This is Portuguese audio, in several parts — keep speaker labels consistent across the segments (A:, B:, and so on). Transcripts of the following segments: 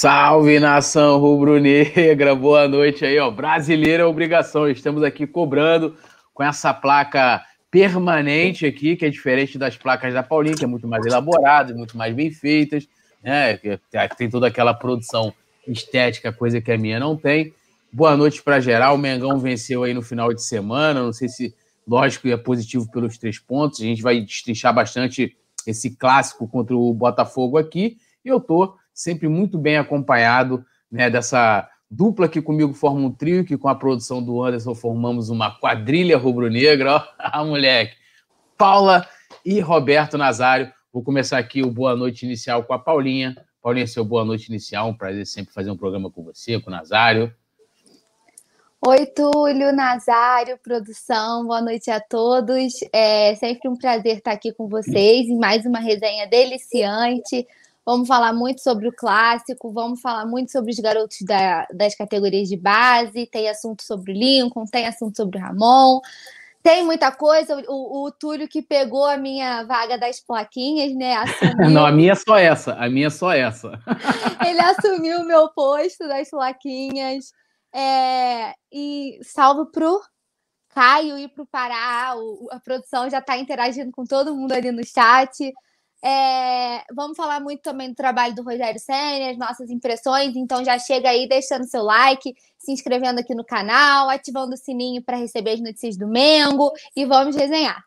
A: Salve nação rubro-negra, boa noite aí, ó. Brasileira é obrigação, estamos aqui cobrando com essa placa permanente aqui, que é diferente das placas da Paulinha, que é muito mais elaborada, muito mais bem feitas, né? Tem toda aquela produção estética, coisa que a minha não tem. Boa noite para geral. O Mengão venceu aí no final de semana. Não sei se, lógico, é positivo pelos três pontos. A gente vai destrinchar bastante esse clássico contra o Botafogo aqui. E eu tô sempre muito bem acompanhado né, dessa dupla que comigo forma um trio, que com a produção do Anderson formamos uma quadrilha rubro-negra, a moleque. Paula e Roberto Nazário. Vou começar aqui o boa noite inicial com a Paulinha. Paulinha, seu boa noite inicial, um prazer sempre fazer um programa com você, com o Nazário.
B: Oi, Túlio, Nazário, produção, boa noite a todos. É sempre um prazer estar aqui com vocês em mais uma resenha deliciante. Vamos falar muito sobre o clássico, vamos falar muito sobre os garotos da, das categorias de base, tem assunto sobre o Lincoln, tem assunto sobre o Ramon, tem muita coisa. O, o Túlio que pegou a minha vaga das plaquinhas, né?
A: Assumiu... Não, a minha é só essa, a minha é só essa.
B: Ele assumiu o meu posto das plaquinhas. É... E salvo pro Caio e pro Pará. O, a produção já está interagindo com todo mundo ali no chat. É, vamos falar muito também do trabalho do Rogério Senna, as nossas impressões. Então já chega aí deixando seu like, se inscrevendo aqui no canal, ativando o sininho para receber as notícias do Mengo e vamos resenhar.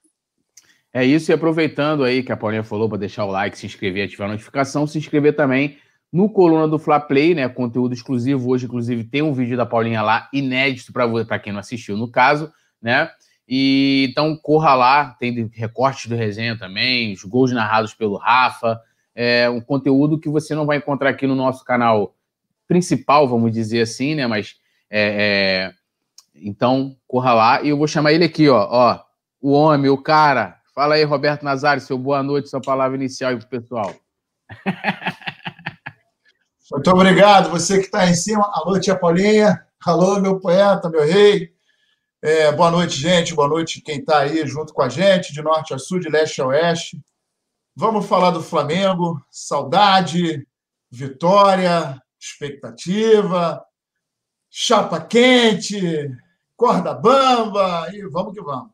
A: É isso, e aproveitando aí que a Paulinha falou para deixar o like, se inscrever, ativar a notificação, se inscrever também no Coluna do Fla Play, né? Conteúdo exclusivo. Hoje, inclusive, tem um vídeo da Paulinha lá, inédito para quem não assistiu, no caso, né? E então corra lá, tem recortes do resenha também, os gols narrados pelo Rafa, é um conteúdo que você não vai encontrar aqui no nosso canal principal, vamos dizer assim, né? Mas é, é... então corra lá e eu vou chamar ele aqui, ó, ó, o homem, o cara. Fala aí, Roberto Nazário, seu boa noite, sua palavra inicial aí pro pessoal.
C: Muito obrigado, você que está em cima. Alô, tia Paulinha. Alô, meu poeta, meu rei. É, boa noite, gente. Boa noite quem está aí junto com a gente, de norte a sul, de leste a oeste. Vamos falar do Flamengo. Saudade, vitória, expectativa, chapa quente, corda bamba e vamos que vamos.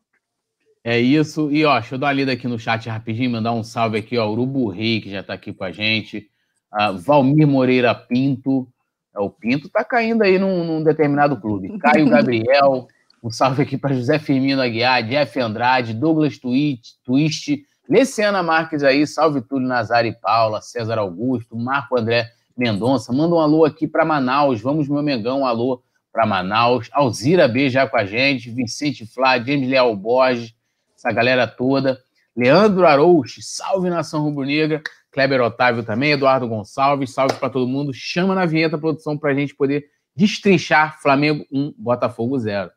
A: É isso. E ó, deixa eu dar uma lida aqui no chat rapidinho, mandar um salve aqui, ó. Urubu Rei, que já está aqui com a gente. Uh, Valmir Moreira Pinto. É, o Pinto está caindo aí num, num determinado clube. Caio Gabriel. Um salve aqui para José Firmino Aguiar, Jeff Andrade, Douglas Twist, Leciana Marques aí, salve Túlio Nazar e Paula, César Augusto, Marco André Mendonça. Manda um alô aqui para Manaus. Vamos, meu Mengão, um alô para Manaus. Alzira B já com a gente, Vicente Flá, James Leal Borges, essa galera toda. Leandro Arouche, salve nação rubro-negra. Kleber Otávio também, Eduardo Gonçalves, salve para todo mundo. Chama na vinheta produção para a gente poder destrinchar Flamengo 1, Botafogo 0.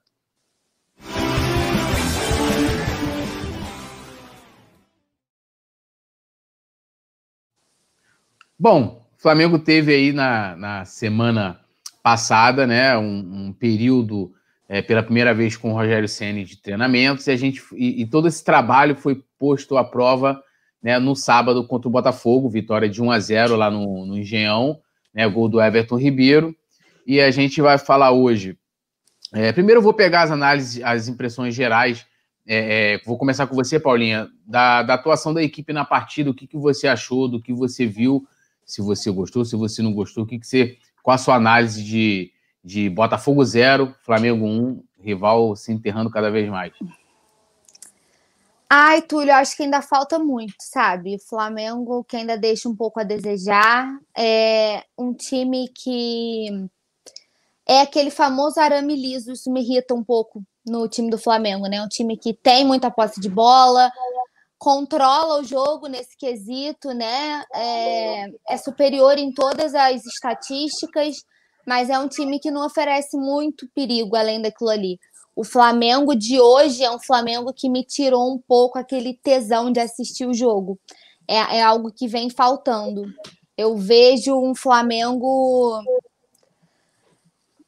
A: Bom, o Flamengo teve aí na, na semana passada, né, um, um período é, pela primeira vez com o Rogério Ceni de treinamentos e a gente e, e, todo esse trabalho foi posto à prova, né, no sábado contra o Botafogo, vitória de 1 a 0 lá no, no Engenhão, né, gol do Everton Ribeiro. E a gente vai falar hoje. É, primeiro eu vou pegar as análises, as impressões gerais. É, é vou começar com você, Paulinha, da, da atuação da equipe na partida. O que, que você achou, do que você viu se você gostou, se você não gostou, o que, que você. Qual a sua análise de, de Botafogo 0, Flamengo 1, rival se enterrando cada vez mais?
B: Ai, Túlio, acho que ainda falta muito, sabe? Flamengo que ainda deixa um pouco a desejar. É um time que é aquele famoso arame liso, isso me irrita um pouco no time do Flamengo, né? Um time que tem muita posse de bola, controla o jogo nesse quesito, né? É, é, superior em todas as estatísticas, mas é um time que não oferece muito perigo além daquilo ali. O Flamengo de hoje é um Flamengo que me tirou um pouco aquele tesão de assistir o jogo. É, é algo que vem faltando. Eu vejo um Flamengo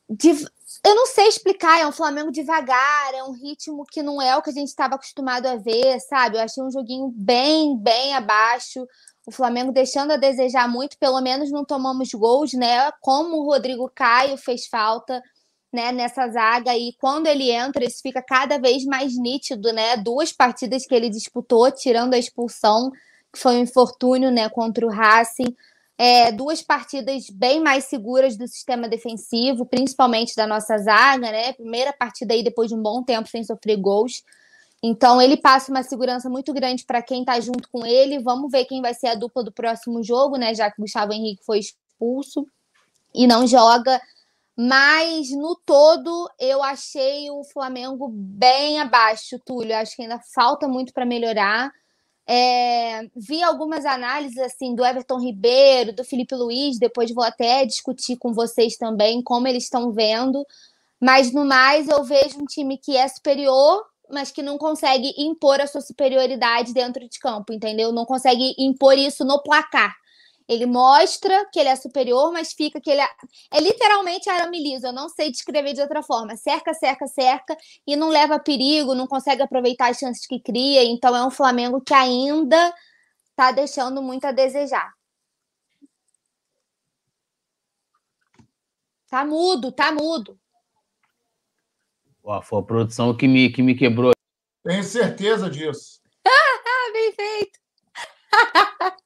B: de, eu não sei explicar, é um Flamengo devagar, é um ritmo que não é o que a gente estava acostumado a ver, sabe? Eu achei um joguinho bem, bem abaixo. O Flamengo deixando a desejar muito, pelo menos não tomamos gols, né? Como o Rodrigo Caio fez falta, né, nessa zaga e quando ele entra, isso fica cada vez mais nítido, né? Duas partidas que ele disputou, tirando a expulsão, que foi um infortúnio, né, contra o Racing é, duas partidas bem mais seguras do sistema defensivo, principalmente da nossa zaga, né? Primeira partida aí depois de um bom tempo sem sofrer gols. Então ele passa uma segurança muito grande para quem está junto com ele. Vamos ver quem vai ser a dupla do próximo jogo, né? Já que o Gustavo Henrique foi expulso e não joga. Mas no todo eu achei o Flamengo bem abaixo, Túlio. Acho que ainda falta muito para melhorar. É, vi algumas análises assim do Everton Ribeiro, do Felipe Luiz, depois vou até discutir com vocês também como eles estão vendo. Mas no mais, eu vejo um time que é superior, mas que não consegue impor a sua superioridade dentro de campo, entendeu? Não consegue impor isso no placar. Ele mostra que ele é superior, mas fica que ele é, é literalmente arame liso. Eu não sei descrever de outra forma. Cerca, cerca, cerca e não leva perigo, não consegue aproveitar as chances que cria. Então é um Flamengo que ainda está deixando muito a desejar. Tá mudo, tá mudo.
A: Ó, foi a produção que me, que me quebrou.
C: Tenho certeza disso.
B: Bem feito.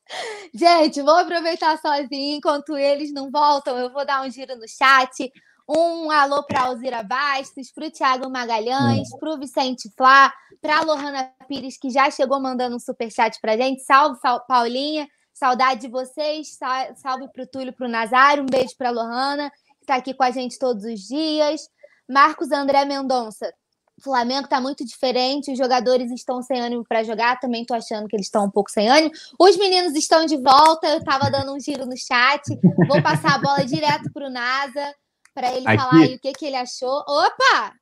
B: Gente, vou aproveitar sozinho enquanto eles não voltam. Eu vou dar um giro no chat. Um alô para Alzira Bastos, para o Thiago Magalhães, para o Vicente Flá, para a Lohana Pires, que já chegou mandando um superchat para gente. Salve, Paulinha. Saudade de vocês. Salve para o Túlio, para o Nazário. Um beijo para a Lohana, que está aqui com a gente todos os dias. Marcos André Mendonça. O Flamengo está muito diferente, os jogadores estão sem ânimo para jogar, também estou achando que eles estão um pouco sem ânimo. Os meninos estão de volta, eu estava dando um giro no chat, vou passar a bola direto para o NASA, para ele aqui, falar aí o que, que ele achou. Opa!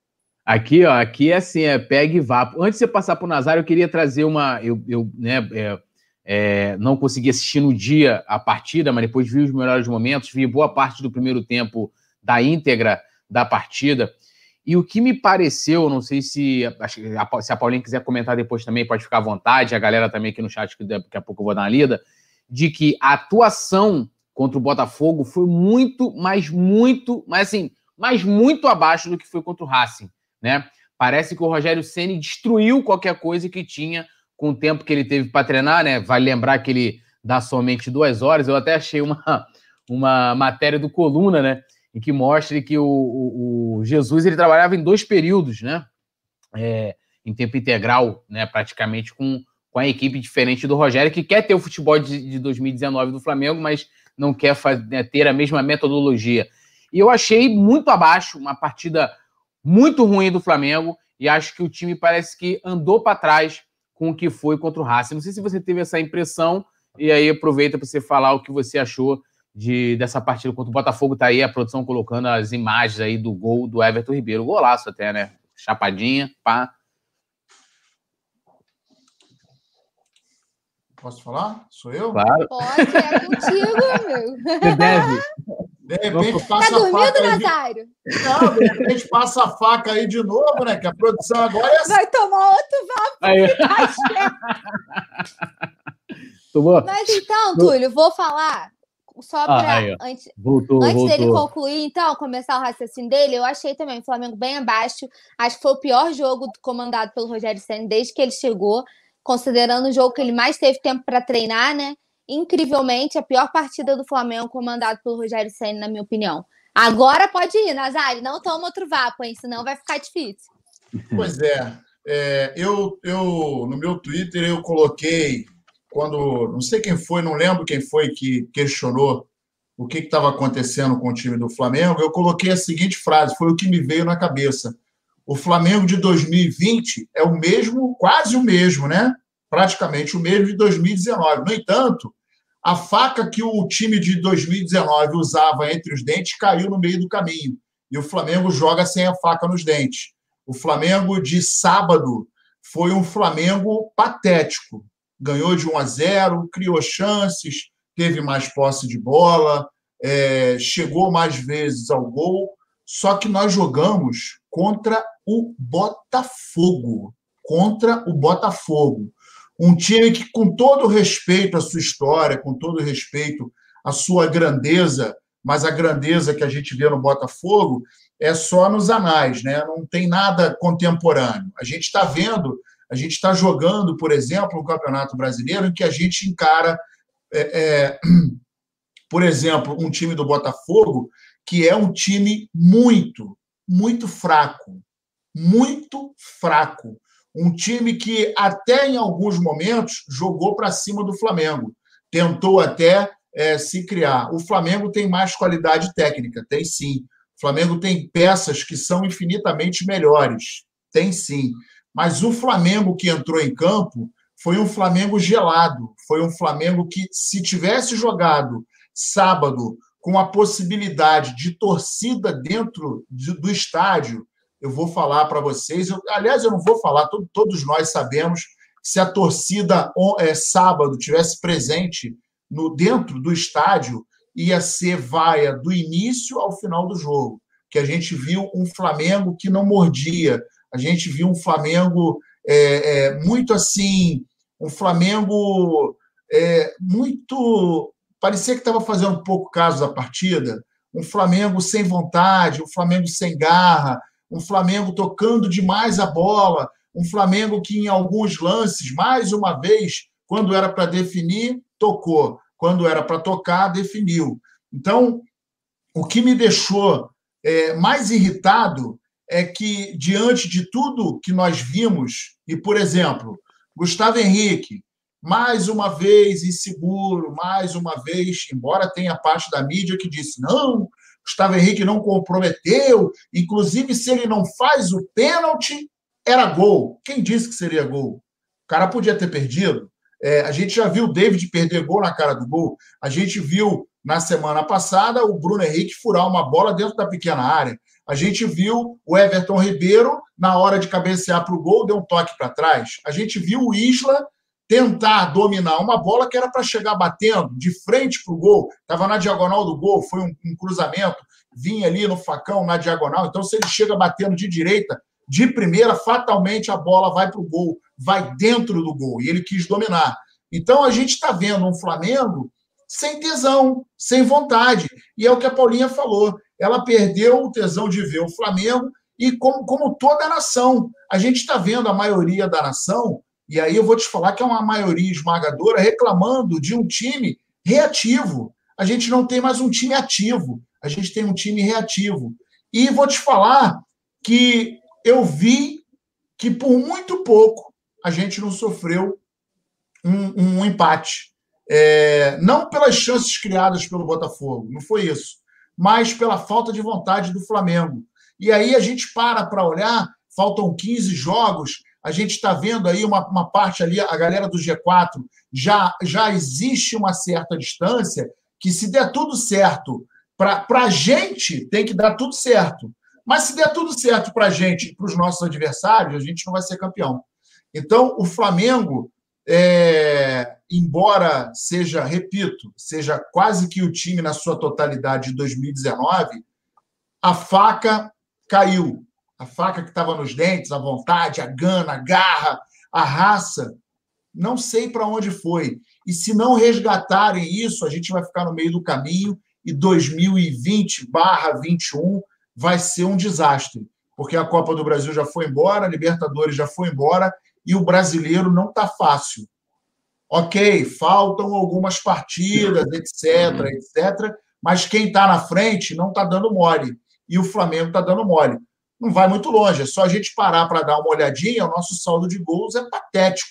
A: Aqui, ó, aqui é assim, é pegue e vá. Antes de você passar para o Nazário, eu queria trazer uma. Eu, eu né, é, é, não consegui assistir no dia a partida, mas depois vi os melhores momentos, vi boa parte do primeiro tempo da íntegra da partida. E o que me pareceu, não sei se, se a Paulinha quiser comentar depois também, pode ficar à vontade, a galera também aqui no chat, que daqui a pouco eu vou dar uma lida, de que a atuação contra o Botafogo foi muito, mas muito, mas assim, mas muito abaixo do que foi contra o Racing, né? Parece que o Rogério Ceni destruiu qualquer coisa que tinha com o tempo que ele teve para treinar, né? Vale lembrar que ele dá somente duas horas. Eu até achei uma, uma matéria do Coluna, né? Em que mostre que o, o, o Jesus ele trabalhava em dois períodos, né? É, em tempo integral, né? Praticamente com, com a equipe diferente do Rogério, que quer ter o futebol de, de 2019 do Flamengo, mas não quer fazer, né, ter a mesma metodologia. E eu achei muito abaixo, uma partida muito ruim do Flamengo, e acho que o time parece que andou para trás com o que foi contra o Racing. Não sei se você teve essa impressão, e aí aproveita para você falar o que você achou de, dessa partida contra o Botafogo. Tá aí a produção colocando as imagens aí do gol do Everton Ribeiro. Golaço até, né? Chapadinha, pá.
C: Posso falar? Sou eu?
B: Claro. Pode, é contigo, meu. Você deve.
C: De repente passa tá dormindo, a faca Nazário? De... Não, de repente passa a faca aí de novo, né? Que a produção agora é
B: assim. Vai tomar outro vapo. Aí. Mas então, Túlio, vou falar só ah, para antes, voltou, antes voltou. dele concluir, então, começar o raciocínio dele, eu achei também o Flamengo bem abaixo. Acho que foi o pior jogo comandado pelo Rogério Senna desde que ele chegou, considerando o jogo que ele mais teve tempo para treinar, né? Incrivelmente, a pior partida do Flamengo comandado pelo Rogério Senna, na minha opinião. Agora pode ir, Nazário, não toma outro vapo, hein? Senão vai ficar difícil.
C: Pois é. é eu, eu, no meu Twitter, eu coloquei quando não sei quem foi, não lembro quem foi que questionou o que estava acontecendo com o time do Flamengo, eu coloquei a seguinte frase, foi o que me veio na cabeça. O Flamengo de 2020 é o mesmo, quase o mesmo, né? Praticamente o mesmo de 2019. No entanto, a faca que o time de 2019 usava entre os dentes caiu no meio do caminho. E o Flamengo joga sem a faca nos dentes. O Flamengo de sábado foi um Flamengo patético ganhou de 1 a 0, criou chances, teve mais posse de bola, é, chegou mais vezes ao gol, Só que nós jogamos contra o Botafogo. Contra o Botafogo. Um time que, com todo respeito à sua história, com todo respeito à sua grandeza, mas a grandeza que a gente vê no Botafogo é só nos anais, né? não tem nada contemporâneo. A gente está vendo, a gente está jogando, por exemplo, o Campeonato Brasileiro, em que a gente encara, é, é, por exemplo, um time do Botafogo, que é um time muito, muito fraco. Muito fraco. Um time que, até em alguns momentos, jogou para cima do Flamengo. Tentou até é, se criar. O Flamengo tem mais qualidade técnica, tem sim. O Flamengo tem peças que são infinitamente melhores, tem sim. Mas o Flamengo que entrou em campo foi um Flamengo gelado, foi um Flamengo que, se tivesse jogado sábado com a possibilidade de torcida dentro do estádio, eu vou falar para vocês. Eu, aliás, eu não vou falar, todo, todos nós sabemos se a torcida é, sábado tivesse presente no dentro do estádio, ia ser vaia do início ao final do jogo. Que a gente viu um Flamengo que não mordia, a gente viu um Flamengo é, é, muito assim, um Flamengo é, muito. parecia que estava fazendo um pouco caso da partida, um Flamengo sem vontade, um Flamengo sem garra, um Flamengo tocando demais a bola, um Flamengo que em alguns lances, mais uma vez, quando era para definir, tocou, quando era para tocar, definiu. Então, o que me deixou é, mais irritado é que, diante de tudo que nós vimos, e, por exemplo, Gustavo Henrique, mais uma vez inseguro, mais uma vez, embora tenha parte da mídia que disse: não, Gustavo Henrique não comprometeu, inclusive se ele não faz o pênalti, era gol. Quem disse que seria gol? O cara podia ter perdido. É, a gente já viu o David perder gol na cara do gol. A gente viu na semana passada o Bruno Henrique furar uma bola dentro da pequena área. A gente viu o Everton Ribeiro, na hora de cabecear para o gol, deu um toque para trás. A gente viu o Isla tentar dominar uma bola que era para chegar batendo de frente para o gol, estava na diagonal do gol, foi um, um, cruzamento, vinha ali no facão na diagonal. Então, se ele chega batendo de direita, de primeira, fatalmente a bola vai para o gol, vai dentro do gol, e ele quis dominar. Então, a gente está vendo um Flamengo sem tesão, sem vontade. E é o que a Paulinha falou. Ela perdeu o tesão de ver o Flamengo e como, como toda a nação. A gente está vendo a maioria da nação e aí eu vou te falar que é uma maioria esmagadora reclamando de um time reativo. A gente não tem mais um time ativo, a gente tem um time reativo. E vou te falar que eu vi que por muito pouco a gente não sofreu um, um empate. É, não pelas chances criadas pelo Botafogo, não foi isso, mas pela falta de vontade do Flamengo. E aí a gente para para olhar, faltam 15 jogos, a gente está vendo aí uma, uma parte ali, a galera do G4, já, já existe uma certa distância que, se der tudo certo, para a gente, tem que dar tudo certo. Mas se der tudo certo para a gente, para os nossos adversários, a gente não vai ser campeão. Então, o Flamengo, é, embora seja, repito, seja quase que o time na sua totalidade de 2019, a faca caiu a faca que estava nos dentes, a vontade, a gana, a garra, a raça, não sei para onde foi. E se não resgatarem isso, a gente vai ficar no meio do caminho e 2020/21 vai ser um desastre, porque a Copa do Brasil já foi embora, a Libertadores já foi embora e o brasileiro não está fácil. Ok, faltam algumas partidas, etc, etc, mas quem está na frente não está dando mole e o Flamengo está dando mole não vai muito longe. É só a gente parar para dar uma olhadinha, o nosso saldo de gols é patético.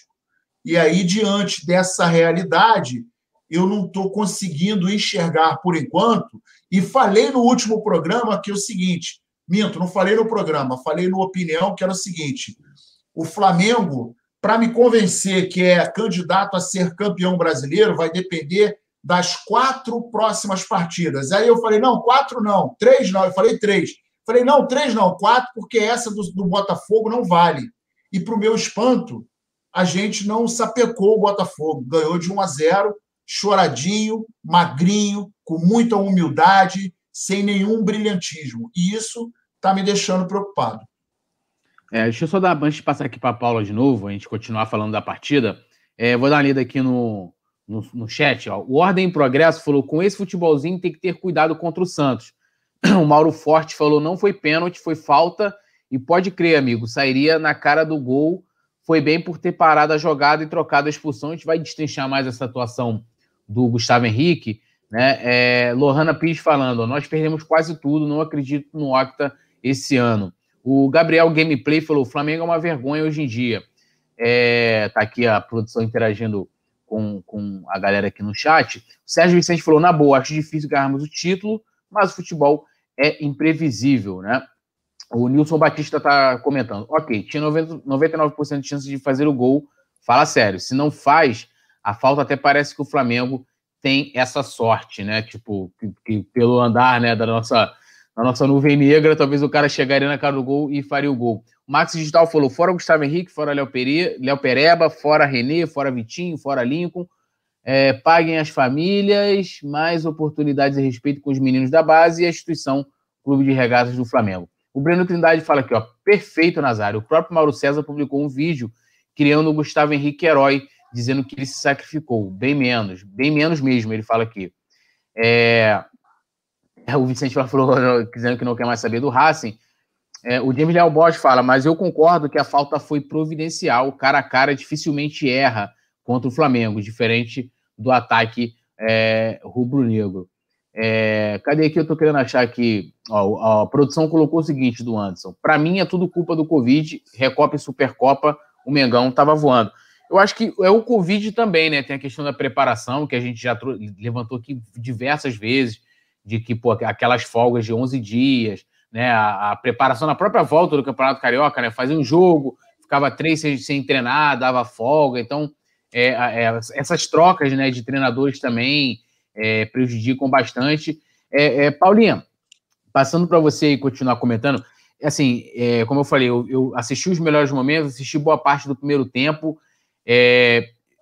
C: E aí, diante dessa realidade, eu não estou conseguindo enxergar por enquanto. E falei no último programa que é o seguinte: minto, não falei no programa, falei no opinião, que era o seguinte: o Flamengo, para me convencer que é candidato a ser campeão brasileiro, vai depender das quatro próximas partidas. Aí eu falei: não, quatro não, três não, eu falei três Falei, não, três não, quatro, porque essa do, do Botafogo não vale. E, para o meu espanto, a gente não sapecou o Botafogo. Ganhou de 1 a 0, choradinho, magrinho, com muita humildade, sem nenhum brilhantismo. E isso está me deixando preocupado.
A: É, deixa eu só dar, antes de passar aqui para a Paula de novo, a gente continuar falando da partida, é, vou dar uma lida aqui no, no, no chat. Ó. O Ordem em Progresso falou: com esse futebolzinho tem que ter cuidado contra o Santos. O Mauro Forte falou: não foi pênalti, foi falta. E pode crer, amigo, sairia na cara do gol. Foi bem por ter parado a jogada e trocado a expulsão. A gente vai destrinchar mais essa atuação do Gustavo Henrique. Né? É, Lohana Pires falando: nós perdemos quase tudo, não acredito no Octa esse ano. O Gabriel Gameplay falou: o Flamengo é uma vergonha hoje em dia. É, tá aqui a produção interagindo com, com a galera aqui no chat. O Sérgio Vicente falou: na boa, acho difícil ganharmos o título, mas o futebol é imprevisível, né? O Nilson Batista tá comentando: ok, tinha 90, 99% de chance de fazer o gol. Fala sério, se não faz, a falta até parece que o Flamengo tem essa sorte, né? Tipo, que, que pelo andar né, da nossa, da nossa nuvem negra, talvez o cara chegaria na cara do gol e faria o gol. O Max Digital falou: fora Gustavo Henrique, fora Léo, Léo Pereba, fora Renê, fora Vitinho, fora Lincoln. É, paguem as famílias, mais oportunidades e respeito com os meninos da base e a instituição Clube de Regatas do Flamengo. O Breno Trindade fala aqui, ó, perfeito, Nazário. O próprio Mauro César publicou um vídeo criando o Gustavo Henrique herói, dizendo que ele se sacrificou. Bem menos, bem menos mesmo, ele fala aqui. É... O Vicente falou, dizendo que não quer mais saber do Racing. É, o James Leal fala, mas eu concordo que a falta foi providencial, cara a cara dificilmente erra contra o Flamengo, diferente do ataque é, rubro-negro. É, cadê aqui? Eu tô querendo achar aqui. Ó, a produção colocou o seguinte do Anderson. Para mim é tudo culpa do Covid, Recopa e Supercopa, o Mengão tava voando. Eu acho que é o Covid também, né? Tem a questão da preparação, que a gente já levantou aqui diversas vezes, de que pô, aquelas folgas de 11 dias, né? A, a, preparação na própria volta do Campeonato Carioca, né? Fazia um jogo, ficava três sem, sem treinar, dava folga. Então, é, é, essas trocas né, de treinadores também é, prejudicam bastante. É, é, Paulinha, passando para você e continuar comentando, assim, é, como eu falei, eu, eu, assisti os melhores momentos, assisti boa parte do primeiro tempo.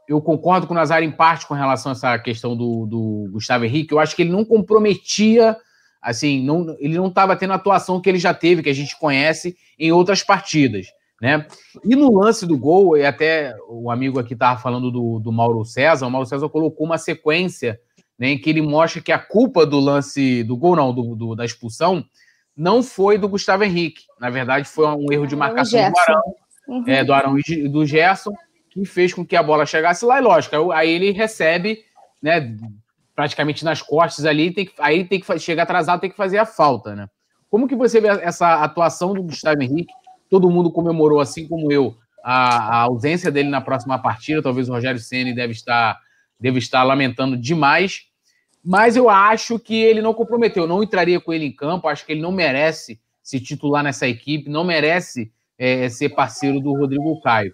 A: Eu concordo com o Nazário em parte com relação a essa questão do, do Gustavo Henrique. Eu acho que ele não comprometia assim, não, ele não estava tendo a atuação que ele já teve, que a gente conhece em outras partidas, né? E no lance do gol, e até o amigo aqui estava falando do, do Mauro César, o Mauro César colocou uma sequência né, em que ele mostra que a culpa do lance, do gol não, do, do da expulsão, não foi do Gustavo Henrique. Na verdade, foi um erro de marcação do Arão, uhum. é, do Arão e do Gerson, que fez com que a bola chegasse lá, e lógico, aí ele recebe, né, praticamente nas costas ali, tem que, aí tem que chegar atrasado, tem que fazer a falta, né? Como que você vê essa atuação do Gustavo Henrique? Todo mundo comemorou, assim como eu, a, a ausência dele na próxima partida. Talvez o Rogério Ceni deve estar, deve estar lamentando demais. Mas eu acho que ele não comprometeu, não entraria com ele em campo. Acho que ele não merece se titular nessa equipe, não merece é, ser parceiro do Rodrigo Caio.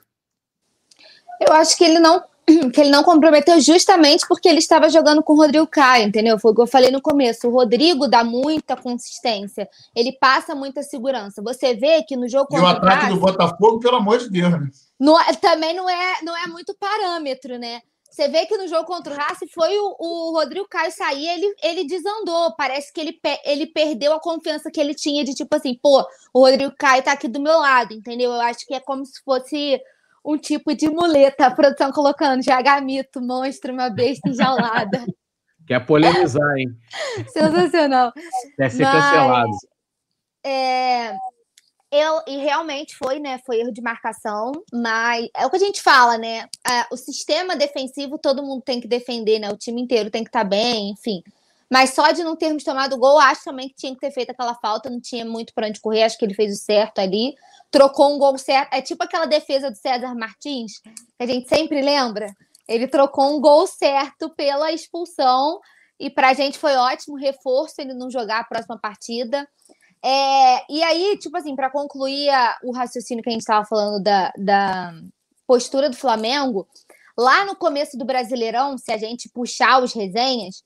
B: Eu acho que ele não que ele não comprometeu justamente porque ele estava jogando com o Rodrigo Caio, entendeu? Foi o que eu falei no começo. O Rodrigo dá muita consistência, ele passa muita segurança. Você vê que no jogo
C: contra o ataque Cássio, do Botafogo, pelo amor de Deus, né?
B: Não, é, também não é, não é muito parâmetro, né? Você vê que no jogo contra o Racing foi o, o Rodrigo Caio sair, ele, ele desandou. Parece que ele, ele perdeu a confiança que ele tinha de tipo assim, pô, o Rodrigo Caio tá aqui do meu lado, entendeu? Eu acho que é como se fosse um tipo de muleta. A produção colocando Jagamito, monstro, uma besta enjaulada.
A: Quer polemizar, hein?
B: Sensacional.
A: Quer ser Mas, cancelado.
B: É, eu, e realmente foi, né? Foi erro de marcação, mas é o que a gente fala, né? O sistema defensivo todo mundo tem que defender, né? O time inteiro tem que estar tá bem, enfim. Mas só de não termos tomado gol, acho também que tinha que ter feito aquela falta, não tinha muito para onde correr, acho que ele fez o certo ali trocou um gol certo. É tipo aquela defesa do César Martins, que a gente sempre lembra. Ele trocou um gol certo pela expulsão. E para a gente foi ótimo reforço ele não jogar a próxima partida. É, e aí, tipo assim, para concluir a, o raciocínio que a gente estava falando da, da postura do Flamengo, lá no começo do Brasileirão, se a gente puxar os resenhas,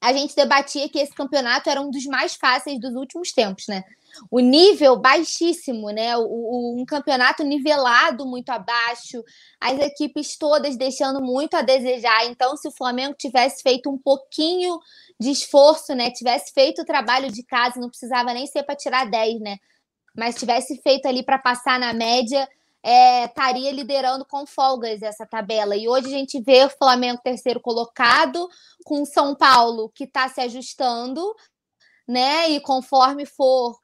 B: a gente debatia que esse campeonato era um dos mais fáceis dos últimos tempos, né? O nível baixíssimo, né? O, o, um campeonato nivelado muito abaixo, as equipes todas deixando muito a desejar. Então, se o Flamengo tivesse feito um pouquinho de esforço, né? Tivesse feito o trabalho de casa, não precisava nem ser para tirar 10, né? Mas tivesse feito ali para passar na média, é, estaria liderando com folgas essa tabela. E hoje a gente vê o Flamengo terceiro colocado, com o São Paulo que está se ajustando, né? E conforme for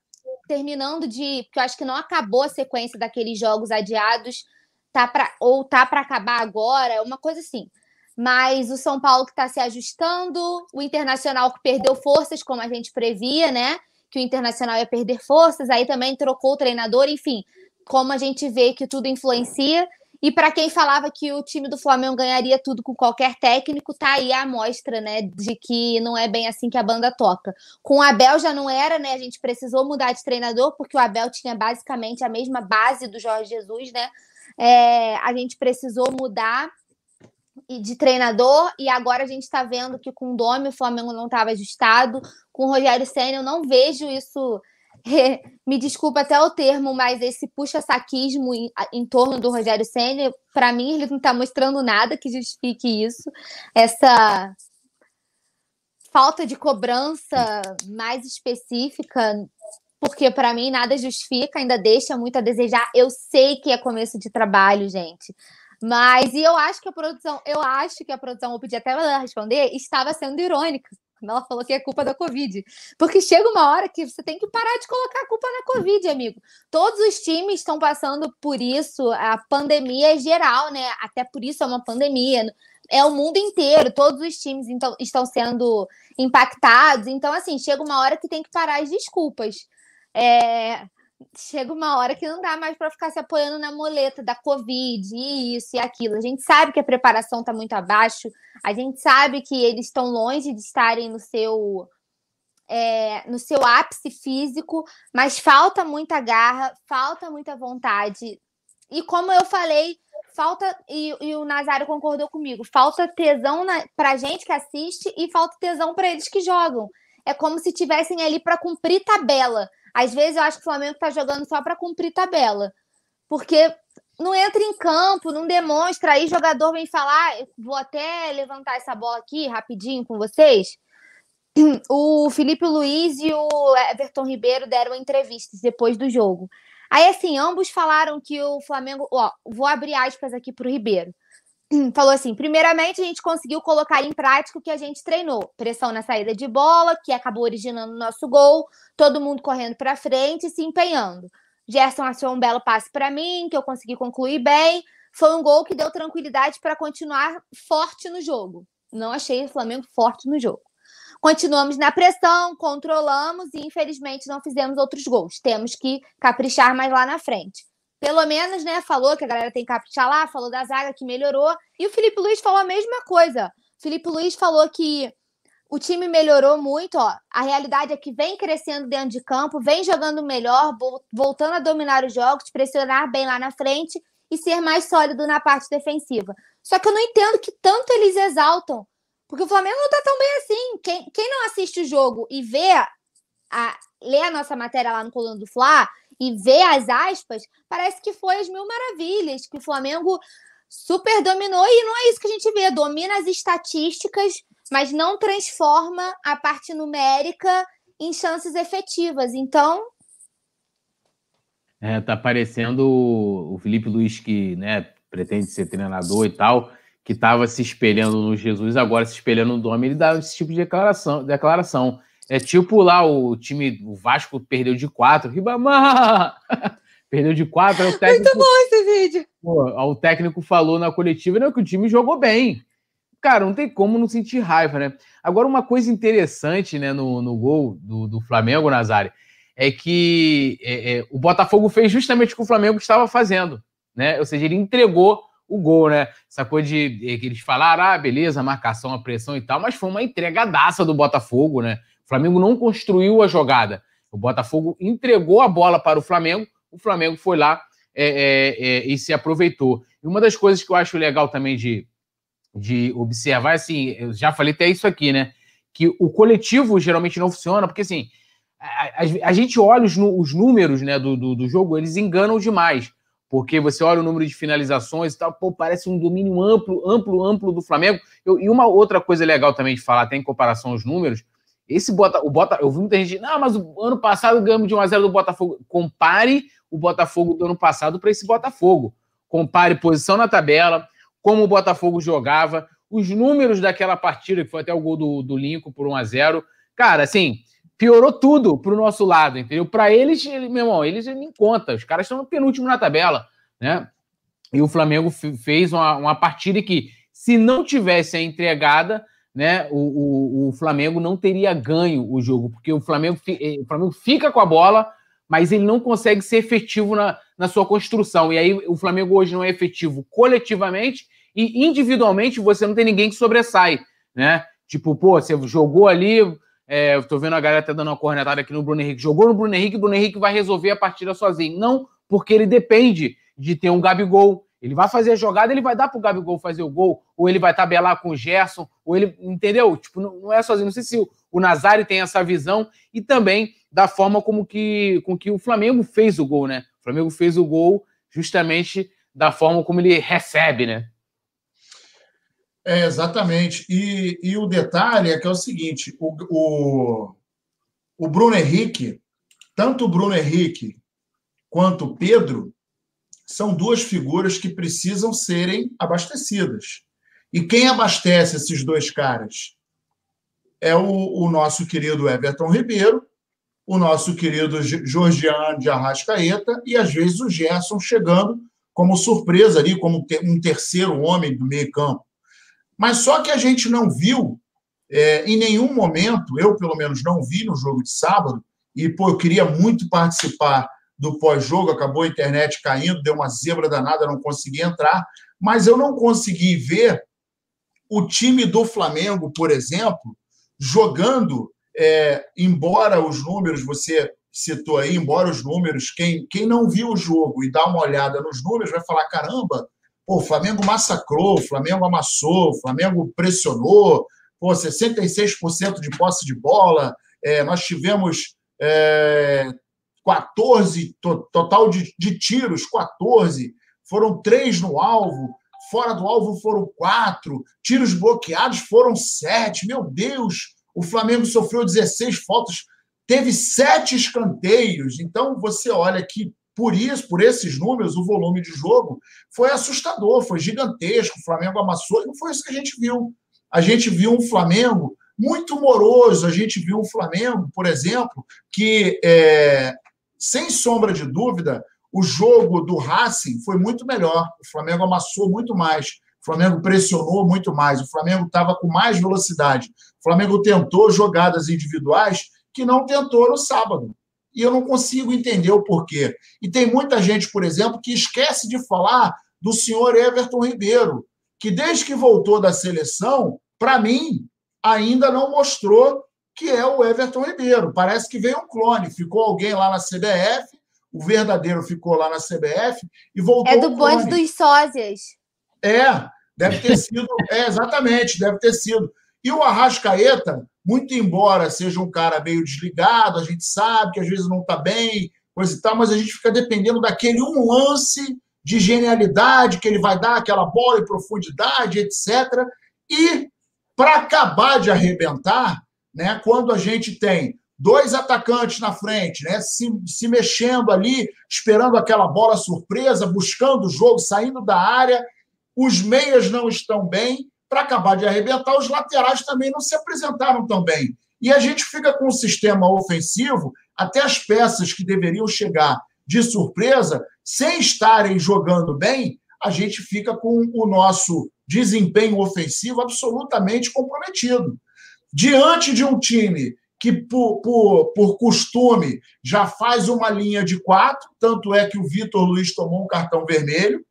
B: terminando de. Porque eu acho que não acabou a sequência daqueles jogos adiados, tá pra, ou tá para acabar agora, uma coisa assim. Mas o São Paulo que está se ajustando, o Internacional que perdeu forças, como a gente previa, né? Que o Internacional ia perder forças, aí também trocou o treinador, enfim como a gente vê que tudo influencia. E para quem falava que o time do Flamengo ganharia tudo com qualquer técnico, tá aí a amostra, né, de que não é bem assim que a banda toca. Com o Abel já não era, né? A gente precisou mudar de treinador porque o Abel tinha basicamente a mesma base do Jorge Jesus, né? É, a gente precisou mudar de treinador e agora a gente está vendo que com o Domi o Flamengo não estava ajustado, com o Rogério Senna eu não vejo isso me desculpa até o termo, mas esse puxa-saquismo em, em, torno do Rogério Senna, para mim, ele não está mostrando nada que justifique isso. Essa falta de cobrança mais específica, porque para mim nada justifica, ainda deixa muito a desejar. Eu sei que é começo de trabalho, gente. Mas e eu acho que a produção, eu acho que a produção, vou pedir até ela responder, estava sendo irônica ela falou que é culpa da Covid. Porque chega uma hora que você tem que parar de colocar a culpa na Covid, amigo. Todos os times estão passando por isso, a pandemia é geral, né? Até por isso é uma pandemia. É o mundo inteiro, todos os times então, estão sendo impactados. Então, assim, chega uma hora que tem que parar as desculpas. É, chega uma hora que não dá mais para ficar se apoiando na moleta da Covid, e isso e aquilo. A gente sabe que a preparação está muito abaixo, a gente sabe que eles estão longe de estarem no seu. É, no seu ápice físico, mas falta muita garra, falta muita vontade. E como eu falei, falta, e, e o Nazário concordou comigo, falta tesão para gente que assiste e falta tesão para eles que jogam. É como se tivessem ali para cumprir tabela às vezes eu acho que o Flamengo está jogando só para cumprir tabela. Porque não entra em campo, não demonstra. Aí jogador vem falar, vou até levantar essa bola aqui rapidinho com vocês. O Felipe Luiz e o Everton Ribeiro deram entrevistas depois do jogo. Aí, assim, ambos falaram que o Flamengo. Ó, vou abrir aspas aqui para o Ribeiro. falou assim: primeiramente, a gente conseguiu colocar em prática o que a gente treinou. Pressão na saída de bola, que acabou originando o nosso gol, todo mundo correndo para frente e se empenhando. Gerson achou um belo passe para mim, que eu consegui concluir bem. Foi um gol que deu tranquilidade para continuar forte no jogo. Não achei o Flamengo forte no jogo. Continuamos na pressão, controlamos e infelizmente não fizemos outros gols. Temos que caprichar mais lá na frente pelo menos, né, falou que a galera tem que lá, falou da zaga que melhorou. E o Felipe Luiz falou a mesma coisa. O Felipe Luiz falou que o time melhorou muito, ó. A realidade é que vem crescendo dentro de campo, vem jogando melhor, voltando a dominar os jogos, pressionar bem lá na frente e ser mais sólido na parte defensiva. Só que eu não entendo que tanto eles exaltam, porque o Flamengo não tá tão bem assim. Quem, quem não assiste o jogo e vê a, lê a nossa matéria lá no Coluna do Fla, e ver as aspas, parece que foi as mil maravilhas, que o Flamengo super dominou e não é isso que a gente vê, domina as estatísticas, mas não transforma a parte numérica em chances efetivas. Então,
A: é, tá parecendo o Felipe Luiz que, né, pretende ser treinador e tal, que estava se espelhando no Jesus, agora se espelhando no Dom, ele dá esse tipo de declaração, declaração. É tipo lá o time, o Vasco perdeu de quatro. Ribamar! perdeu de quatro. O técnico,
B: Muito bom esse vídeo.
A: Pô, o técnico falou na coletiva né, que o time jogou bem. Cara, não tem como não sentir raiva, né? Agora, uma coisa interessante né, no, no gol do, do Flamengo, Nazário, é que é, é, o Botafogo fez justamente o que o Flamengo estava fazendo, né? Ou seja, ele entregou o gol, né? Essa coisa de, de que eles falaram, ah, beleza, marcação, a pressão e tal, mas foi uma entregadaça do Botafogo, né? Flamengo não construiu a jogada. O Botafogo entregou a bola para o Flamengo, o Flamengo foi lá é, é, é, e se aproveitou. E uma das coisas que eu acho legal também de, de observar, assim, eu já falei até isso aqui, né? Que o coletivo geralmente não funciona, porque assim, a, a, a gente olha os, os números né, do, do, do, jogo, eles enganam demais. Porque você olha o número de finalizações e tal, pô, parece um domínio amplo, amplo, amplo do Flamengo. Eu, e uma outra coisa legal também de falar, até em comparação aos números, esse Bota, o Bota, eu vi muita gente, não, mas o ano passado ganhamos de 1 a 0 do Botafogo. Compare o Botafogo do ano passado para esse Botafogo. Compare posição na tabela, como o Botafogo jogava, os números daquela partida, que foi até o gol do, do Lincoln por 1 a 0 Cara, assim, piorou tudo pro nosso lado, entendeu? Para eles, meu irmão, eles nem conta. Os caras estão penúltimo na tabela, né? E o Flamengo fez uma, uma partida que, se não tivesse a entregada, né, o, o, o, Flamengo não teria ganho o jogo, porque o Flamengo, eh, o Flamengo fica com a bola, mas ele não consegue ser efetivo na, na sua construção. E aí o Flamengo hoje não é efetivo coletivamente e individualmente você não tem ninguém que sobressai, né? Tipo, pô, você jogou ali, é, eu tô vendo a galera até dando uma cornetada aqui no Bruno Henrique. Jogou no Bruno Henrique, o Bruno Henrique vai resolver a partida sozinho. Não, porque ele depende de ter um Gabigol. Ele vai fazer a jogada, ele vai dar pro Gabigol fazer o gol, ou ele vai tabelar com o Gerson, ou ele. Entendeu? Tipo, não, é sozinho. Não sei se o, o Nazari tem essa visão e também da forma como que, com que o Flamengo fez o gol, né? O Flamengo fez o gol justamente da forma como ele recebe, né?
C: É, exatamente. E, e o detalhe é que é o seguinte: o, o, o Bruno Henrique, tanto o Bruno Henrique quanto o Pedro, são duas figuras que precisam serem abastecidas. E quem abastece esses dois caras? É o, o nosso querido Everton Ribeiro, o nosso querido Georgiano de Arrascaeta e, às vezes, o Gerson chegando como surpresa ali, como um terceiro homem do meio-campo. Mas só que a gente não viu é, em nenhum momento, eu pelo menos não vi no jogo de sábado, e pô, eu queria muito participar do pós-jogo, acabou a internet caindo, deu uma zebra danada, não consegui entrar, mas eu não consegui ver o time do Flamengo, por exemplo, jogando, é, embora os números, você citou aí, embora os números, quem, quem não viu o jogo e dá uma olhada nos números vai falar: caramba, Pô, o Flamengo massacrou, o Flamengo amassou, o Flamengo pressionou, pô, 66% de posse de bola. É, nós tivemos é, 14, to, total de, de tiros, 14. Foram três no alvo, fora do alvo foram quatro, tiros bloqueados foram sete. Meu Deus, o Flamengo sofreu 16 faltas, teve sete escanteios. Então você olha que por isso, por esses números, o volume de jogo foi assustador, foi gigantesco. O Flamengo amassou, e não foi isso que a gente viu. A gente viu um Flamengo muito moroso, a gente viu um Flamengo, por exemplo, que, é, sem sombra de dúvida, o jogo do Racing foi muito melhor. O Flamengo amassou muito mais. O Flamengo pressionou muito mais. O Flamengo estava com mais velocidade. O Flamengo tentou jogadas individuais que não tentou no sábado e eu não consigo entender o porquê. E tem muita gente, por exemplo, que esquece de falar do senhor Everton Ribeiro, que desde que voltou da seleção, para mim, ainda não mostrou que é o Everton Ribeiro. Parece que veio um clone, ficou alguém lá na CBF, o verdadeiro ficou lá na CBF e voltou.
B: É do bonde dos sósias.
C: É, deve ter sido, é, exatamente, deve ter sido. E o Arrascaeta, muito embora seja um cara meio desligado, a gente sabe que às vezes não está bem, coisa e tal, mas a gente fica dependendo daquele um lance de genialidade que ele vai dar, aquela bola em profundidade, etc. E para acabar de arrebentar, né, quando a gente tem dois atacantes na frente, né, se, se mexendo ali, esperando aquela bola surpresa, buscando o jogo, saindo da área, os meias não estão bem, para acabar de arrebentar, os laterais também não se apresentaram tão bem. E a gente fica com um sistema ofensivo, até as peças que deveriam chegar de surpresa, sem estarem jogando bem, a gente fica com o nosso desempenho ofensivo absolutamente comprometido. Diante de um time que, por, por, por costume, já faz uma linha de quatro, tanto é que o Vitor Luiz tomou um cartão vermelho,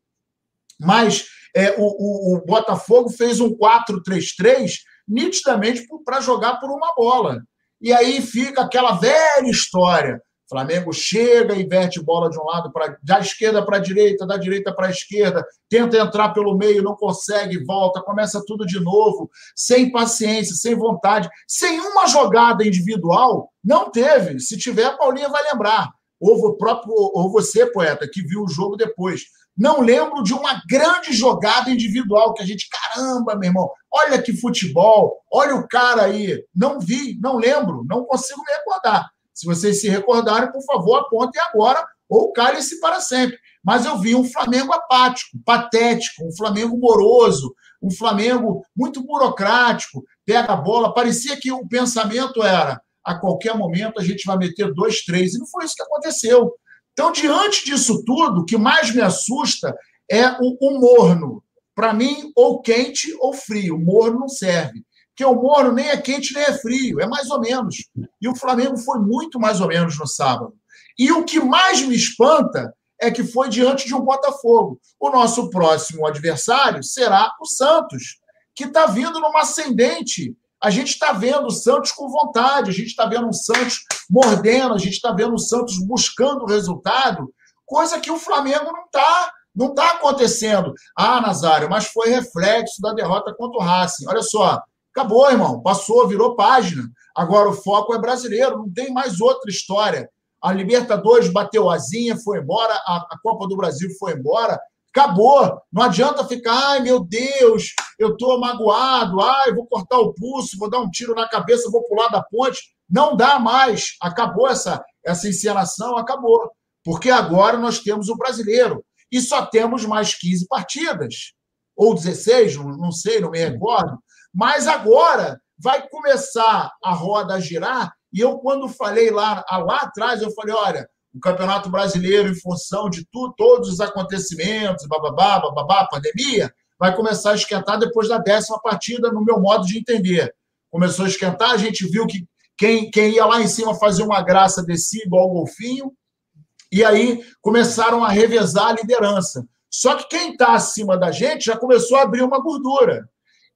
C: mas é, o, o, o Botafogo fez um 4-3-3 nitidamente para jogar por uma bola. E aí fica aquela velha história. Flamengo chega, inverte bola de um lado para da esquerda para a direita, da direita para a esquerda, tenta entrar pelo meio, não consegue, volta, começa tudo de novo, sem paciência, sem vontade, sem uma jogada individual, não teve. Se tiver, a Paulinha vai lembrar. Ou o próprio, ou você, poeta, que viu o jogo depois. Não lembro de uma grande jogada individual que a gente, caramba, meu irmão, olha que futebol, olha o cara aí. Não vi, não lembro, não consigo me recordar. Se vocês se recordarem, por favor, apontem agora ou calem-se para sempre. Mas eu vi um Flamengo apático, patético, um Flamengo moroso, um Flamengo muito burocrático, pega a bola. Parecia que o pensamento era: a qualquer momento a gente vai meter dois, três. E não foi isso que aconteceu. Então, diante disso tudo, o que mais me assusta é o, o morno. Para mim, ou quente ou frio. O morno não serve que o Moro nem é quente nem é frio, é mais ou menos. E o Flamengo foi muito mais ou menos no sábado. E o que mais me espanta é que foi diante de um Botafogo. O nosso próximo adversário será o Santos, que está vindo numa ascendente. A gente está vendo o Santos com vontade, a gente está vendo o Santos mordendo, a gente está vendo o Santos buscando o resultado, coisa que o Flamengo não está. Não está acontecendo. Ah, Nazário, mas foi reflexo da derrota contra o Racing. Olha só, Acabou, irmão. Passou, virou página. Agora o foco é brasileiro, não tem mais outra história. A Libertadores bateu asinha, foi embora, a, a Copa do Brasil foi embora. Acabou. Não adianta ficar, ai meu Deus, eu estou magoado, ai, vou cortar o pulso, vou dar um tiro na cabeça, vou pular da ponte. Não dá mais. Acabou essa, essa encenação, acabou. Porque agora nós temos o brasileiro. E só temos mais 15 partidas. Ou 16, não sei, não me recordo. Mas agora vai começar a roda a girar. E eu, quando falei lá, lá atrás, eu falei: olha, o Campeonato Brasileiro, em função de tudo, todos os acontecimentos, bababá, bababá, pandemia, vai começar a esquentar depois da décima partida, no meu modo de entender. Começou a esquentar, a gente viu que quem, quem ia lá em cima fazer uma graça descia igual o golfinho, e aí começaram a revezar a liderança. Só que quem está acima da gente já começou a abrir uma gordura.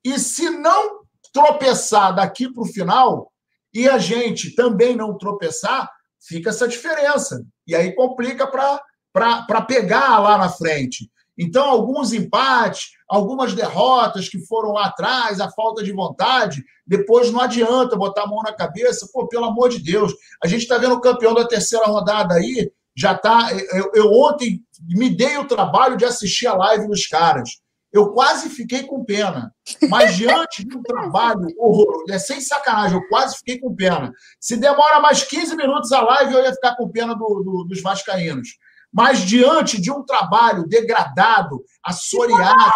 C: E se não tropeçar daqui para o final, e a gente também não tropeçar, fica essa diferença. E aí complica para pegar lá na frente. Então, alguns empates, algumas derrotas que foram lá atrás, a falta de vontade, depois não adianta botar a mão na cabeça. Pô, pelo amor de Deus, a gente está vendo o campeão da terceira rodada aí, já está. Eu, eu, ontem me dei o trabalho de assistir a live dos caras. Eu quase fiquei com pena. Mas diante de um trabalho horroroso, é sem sacanagem, eu quase fiquei com pena. Se demora mais 15 minutos a live, eu ia ficar com pena do, do, dos vascaínos. Mas diante de um trabalho degradado, assoreado,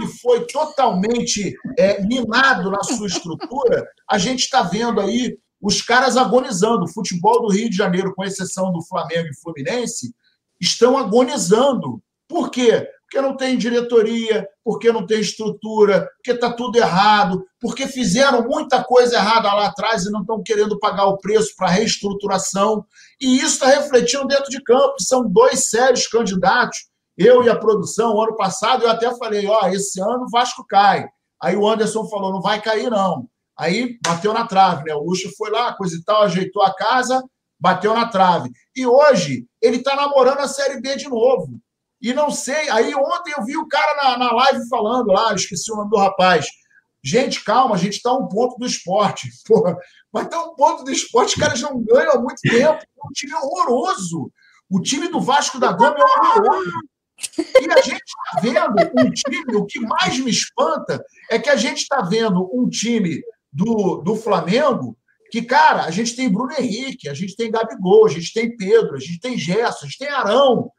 C: que foi totalmente é, minado na sua estrutura, a gente está vendo aí os caras agonizando. O futebol do Rio de Janeiro, com exceção do Flamengo e Fluminense, estão agonizando. Por quê? Porque não tem diretoria, porque não tem estrutura, porque está tudo errado, porque fizeram muita coisa errada lá atrás e não estão querendo pagar o preço para reestruturação. E isso está refletindo dentro de campo. São dois sérios candidatos. Eu e a produção, ano passado, eu até falei: ó, esse ano o Vasco cai. Aí o Anderson falou: não vai cair, não. Aí bateu na trave, né? O Luxo foi lá, coisa e tal, ajeitou a casa, bateu na trave. E hoje ele está namorando a Série B de novo. E não sei. Aí ontem eu vi o cara na, na live falando lá, esqueci o nome do rapaz. Gente, calma, a gente está um ponto do esporte. Porra, mas está um ponto do esporte, os caras não ganham há muito tempo. É um time horroroso. O time do Vasco da Gama é horroroso. E a gente está vendo um time, o que mais me espanta é que a gente está vendo um time do, do Flamengo que, cara, a gente tem Bruno Henrique, a gente tem Gabigol, a gente tem Pedro, a gente tem Gerson, a gente tem Arão,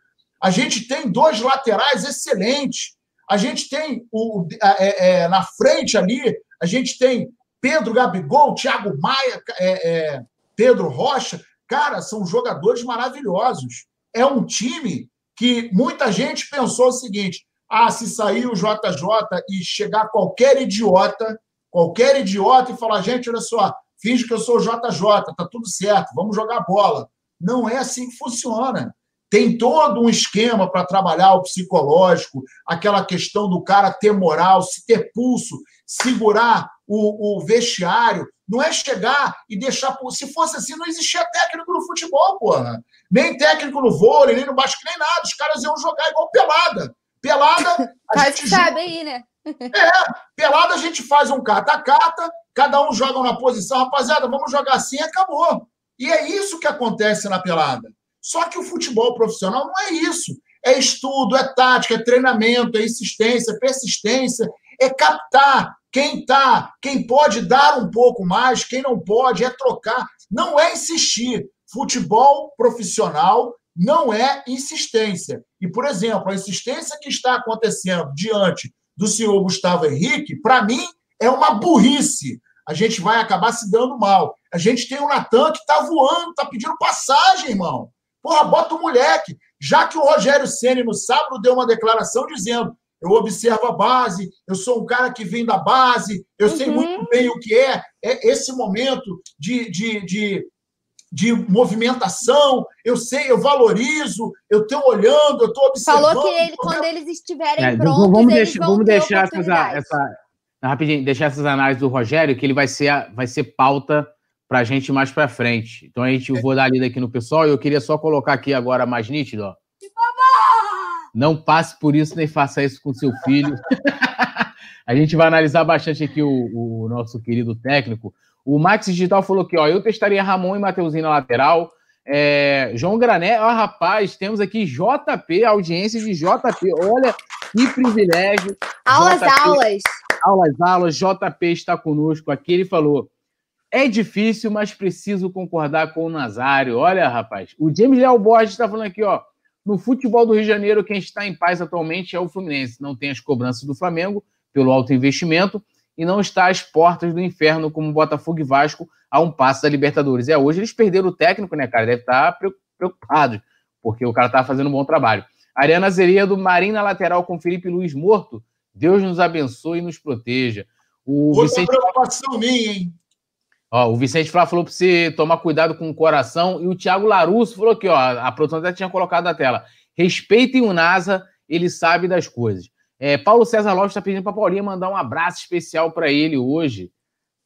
C: a gente tem dois laterais excelentes. A gente tem o, é, é, na frente ali, a gente tem Pedro Gabigol, Thiago Maia, é, é, Pedro Rocha. Cara, são jogadores maravilhosos. É um time que muita gente pensou o seguinte: ah, se sair o JJ e chegar qualquer idiota, qualquer idiota e falar, gente, olha só, finge que eu sou o JJ, tá tudo certo, vamos jogar bola. Não é assim que funciona. Tem todo um esquema para trabalhar o psicológico, aquela questão do cara ter moral, se ter pulso, segurar o, o vestiário. Não é chegar e deixar. Se fosse assim, não existia técnico no futebol, porra. Nem técnico no vôlei, nem no basquete, nem nada. Os caras iam jogar igual pelada. Pelada.
B: A gente sabe aí, né?
C: É, pelada a gente faz um cata-cata, cada um joga na posição, rapaziada, vamos jogar assim e acabou. E é isso que acontece na pelada. Só que o futebol profissional não é isso. É estudo, é tática, é treinamento, é insistência, é persistência, é captar quem tá, quem pode dar um pouco mais, quem não pode, é trocar. Não é insistir. Futebol profissional não é insistência. E, por exemplo, a insistência que está acontecendo diante do senhor Gustavo Henrique, para mim, é uma burrice. A gente vai acabar se dando mal. A gente tem o Natan que está voando, está pedindo passagem, irmão. Porra, bota o moleque. Já que o Rogério Ceni no sábado deu uma declaração dizendo: eu observo a base, eu sou um cara que vem da base, eu uhum. sei muito bem o que é, é esse momento de, de, de, de movimentação, eu sei, eu valorizo, eu estou olhando, eu estou observando.
B: Falou que ele, quando eles estiverem é, prontos, vamos eles deixar, vamos deixar essa,
A: essa, rapidinho, deixar essas análises do Rogério, que ele vai ser, vai ser pauta para a gente mais para frente. Então a gente eu vou dar lida aqui no pessoal e eu queria só colocar aqui agora mais nítido, ó. Não passe por isso nem faça isso com seu filho. a gente vai analisar bastante aqui o, o nosso querido técnico. O Max Digital falou que ó, eu testaria Ramon e Mateuzinho na lateral. É, João Grané, ó, rapaz, temos aqui JP, audiência de JP. Olha que privilégio.
B: Aulas, JP, aulas.
A: Aulas, aulas. JP está conosco aqui. Ele falou: é difícil, mas preciso concordar com o Nazário. Olha, rapaz, o James Leal Borges está falando aqui, ó. No futebol do Rio de Janeiro, quem está em paz atualmente é o Fluminense. Não tem as cobranças do Flamengo pelo alto investimento e não está às portas do inferno como Botafogo e Vasco a um passo da Libertadores. É, hoje eles perderam o técnico, né, cara? Deve estar preocupado, porque o cara tá fazendo um bom trabalho. Ariana Zeria do Marinho na lateral com Felipe Luiz morto. Deus nos abençoe e nos proteja.
C: O Outra Vicente... preocupação minha, hein?
A: Ó, o Vicente Flá falou para você tomar cuidado com o coração. E o Thiago Larusso falou aqui, ó, a produção até tinha colocado na tela. Respeitem o NASA, ele sabe das coisas. É, Paulo César Lopes está pedindo para Paulinha mandar um abraço especial para ele hoje.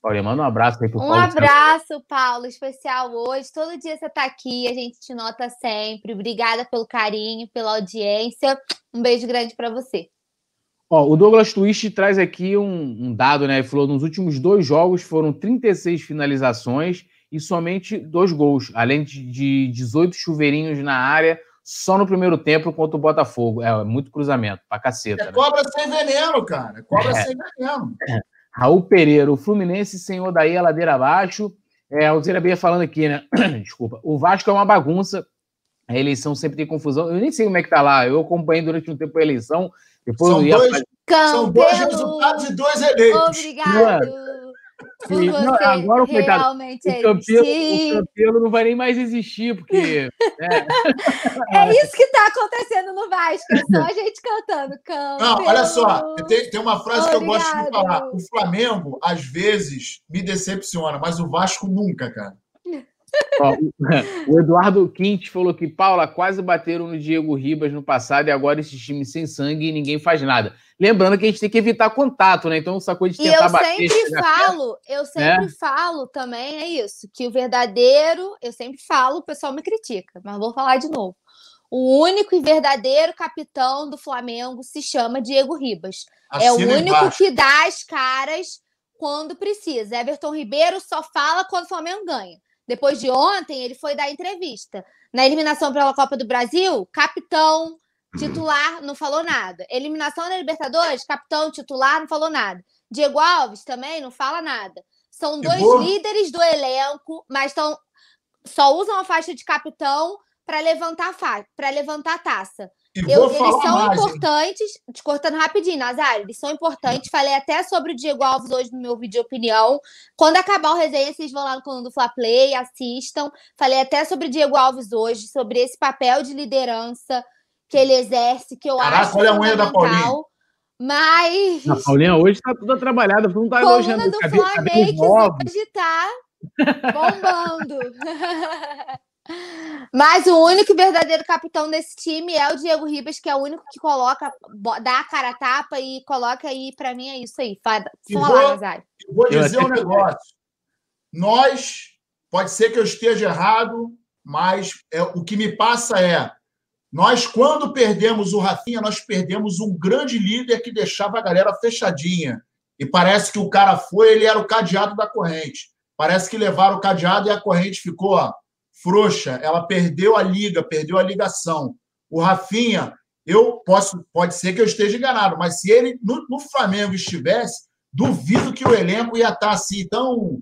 A: Paulinha, manda um abraço aí pro
B: um
A: Paulo.
B: Um abraço. Paulo, especial hoje. Todo dia você está aqui, a gente te nota sempre. Obrigada pelo carinho, pela audiência. Um beijo grande para você.
A: Ó, o Douglas Twist traz aqui um, um, dado, né? Ele falou nos últimos dois jogos foram 36 finalizações e somente dois gols, além de, de 18 chuveirinhos na área só no primeiro tempo contra o Botafogo. É, muito cruzamento, pra caceta. É
C: né? cobra sem veneno, cara. Cobra é. sem veneno. É.
A: Raul Pereira, o Fluminense sem Odaí a ladeira abaixo. É, o Zerabia falando aqui, né? Desculpa. O Vasco é uma bagunça. A eleição sempre tem confusão. Eu nem sei como é que tá lá. Eu acompanhei durante um tempo a eleição. Depois
C: são, dois, são dois resultados e dois eleitos.
B: Obrigado.
A: Sim, não, agora, coitado, o Campelo, o Campelo não vai nem mais existir, porque.
B: Né? É isso que está acontecendo no Vasco, é só a gente cantando. Campelo.
C: Não, olha só, tem, tem uma frase Obrigado. que eu gosto de falar. O Flamengo, às vezes, me decepciona, mas o Vasco nunca, cara.
A: Ó, o Eduardo Quint falou que Paula quase bateram no Diego Ribas no passado e agora esse time sem sangue e ninguém faz nada. Lembrando que a gente tem que evitar contato, né? Então, sacou de tentar bater.
B: E eu sempre falo, eu sempre né? falo também, é isso, que o verdadeiro, eu sempre falo, o pessoal me critica, mas vou falar de novo. O único e verdadeiro capitão do Flamengo se chama Diego Ribas. é o único embaixo. que dá as caras quando precisa. Everton Ribeiro só fala quando o Flamengo ganha. Depois de ontem, ele foi dar entrevista. Na eliminação pela Copa do Brasil, capitão, titular, não falou nada. Eliminação na Libertadores, capitão, titular, não falou nada. Diego Alves também não fala nada. São dois líderes do elenco, mas tão, só usam a faixa de capitão para levantar para levantar a taça. Eu, eles são mais, importantes, hein? te cortando rapidinho, Nazário, eles são importantes. Falei até sobre o Diego Alves hoje no meu vídeo de opinião. Quando acabar o resenha, vocês vão lá no canal do Fla Play, assistam. Falei até sobre o Diego Alves hoje, sobre esse papel de liderança que ele exerce, que eu Caraca, acho olha a unha da Paulinha. Mas.
A: A Paulinha hoje está toda trabalhada, não está elogiando.
B: do Flamengo hoje tá bombando. Mas o único verdadeiro capitão desse time é o Diego Ribas, que é o único que coloca, dá a cara a tapa e coloca aí, para mim é isso aí. Fala,
C: vou, Nazário. Vou dizer um negócio. nós, pode ser que eu esteja errado, mas é, o que me passa é nós, quando perdemos o Rafinha, nós perdemos um grande líder que deixava a galera fechadinha. E parece que o cara foi, ele era o cadeado da corrente. Parece que levaram o cadeado e a corrente ficou ó, frouxa. Ela perdeu a liga, perdeu a ligação. O Rafinha, eu posso, pode ser que eu esteja enganado, mas se ele no, no Flamengo estivesse, duvido que o elenco ia estar assim. Então,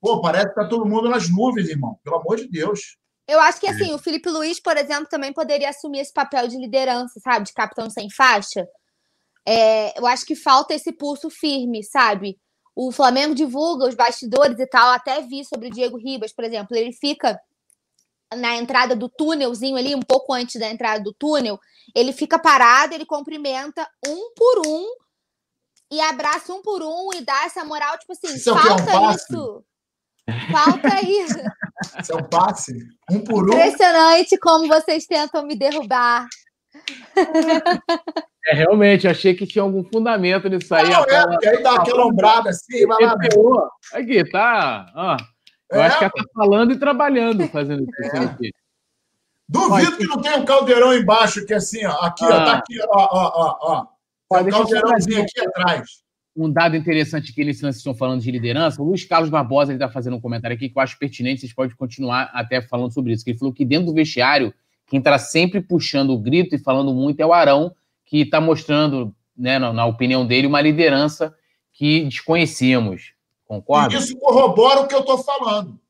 C: pô, parece que está todo mundo nas nuvens, irmão. Pelo amor de Deus.
B: Eu acho que assim, o Felipe Luiz, por exemplo, também poderia assumir esse papel de liderança, sabe? De capitão sem faixa. É, eu acho que falta esse pulso firme, sabe? O Flamengo divulga os bastidores e tal. Até vi sobre o Diego Ribas, por exemplo. Ele fica na entrada do túnelzinho ali, um pouco antes da entrada do túnel. Ele fica parado, ele cumprimenta um por um e abraça um por um e dá essa moral, tipo assim, isso falta é um isso. Falta isso.
C: Isso é um passe? Um por um?
B: Impressionante como vocês tentam me derrubar.
A: É, realmente, achei que tinha algum fundamento nisso aí.
C: Não, é, porque aí dá aquela ombrada assim, vai lá.
A: Aqui, tá. Ó, eu é, acho que ela tá falando e trabalhando fazendo isso é. aqui.
C: Duvido que não tenha um caldeirão embaixo, que é assim, ó. Aqui, ah. ó, tá aqui, ó, ó, ó. ó. Tem um caldeirãozinho aqui atrás
A: um dado interessante que eles estão falando de liderança, o Luiz Carlos Barbosa está fazendo um comentário aqui que eu acho pertinente, vocês podem continuar até falando sobre isso. Que ele falou que dentro do vestiário, quem está sempre puxando o grito e falando muito é o Arão, que está mostrando, né, na, na, opinião dele, uma liderança que desconhecíamos. Concorda?
C: E isso corrobora o que eu estou falando.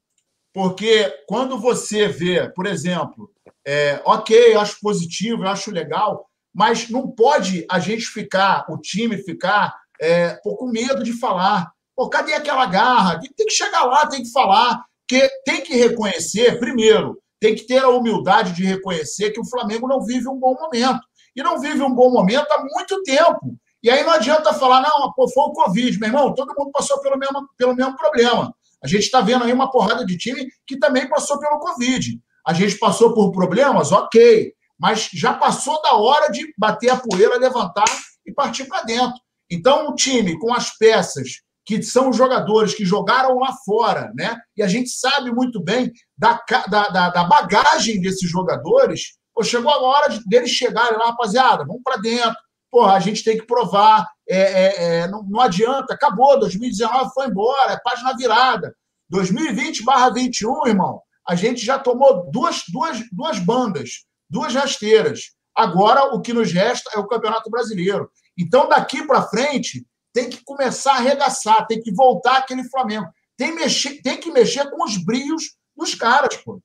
C: Porque quando você vê, por exemplo, é, ok, eu acho positivo, eu acho legal, mas não pode a gente ficar, o time ficar é, pô, com medo de falar. Pô, cadê aquela garra? Tem que chegar lá, tem que falar, que tem que reconhecer, primeiro, tem que ter a humildade de reconhecer que o Flamengo não vive um bom momento. E não vive um bom momento há muito tempo. E aí não adianta falar, não, pô, foi o Covid, meu irmão, todo mundo passou pelo mesmo, pelo mesmo problema. A gente está vendo aí uma porrada de time que também passou pelo Covid. A gente passou por problemas, ok, mas já passou da hora de bater a poeira, levantar e partir para dentro. Então, um time com as peças que são os jogadores que jogaram lá fora, né? E a gente sabe muito bem da, da, da bagagem desses jogadores. Pô, chegou a hora de, deles chegarem lá, rapaziada, vamos para dentro. Porra, a gente tem que provar. É, é, é, não, não adianta, acabou. 2019 foi embora, é página virada. 2020/21, irmão, a gente já tomou duas, duas, duas bandas, duas rasteiras. Agora o que nos resta é o Campeonato Brasileiro. Então, daqui para frente, tem que começar a arregaçar, tem que voltar aquele Flamengo. Tem, mexer, tem que mexer com os brios dos caras, pô.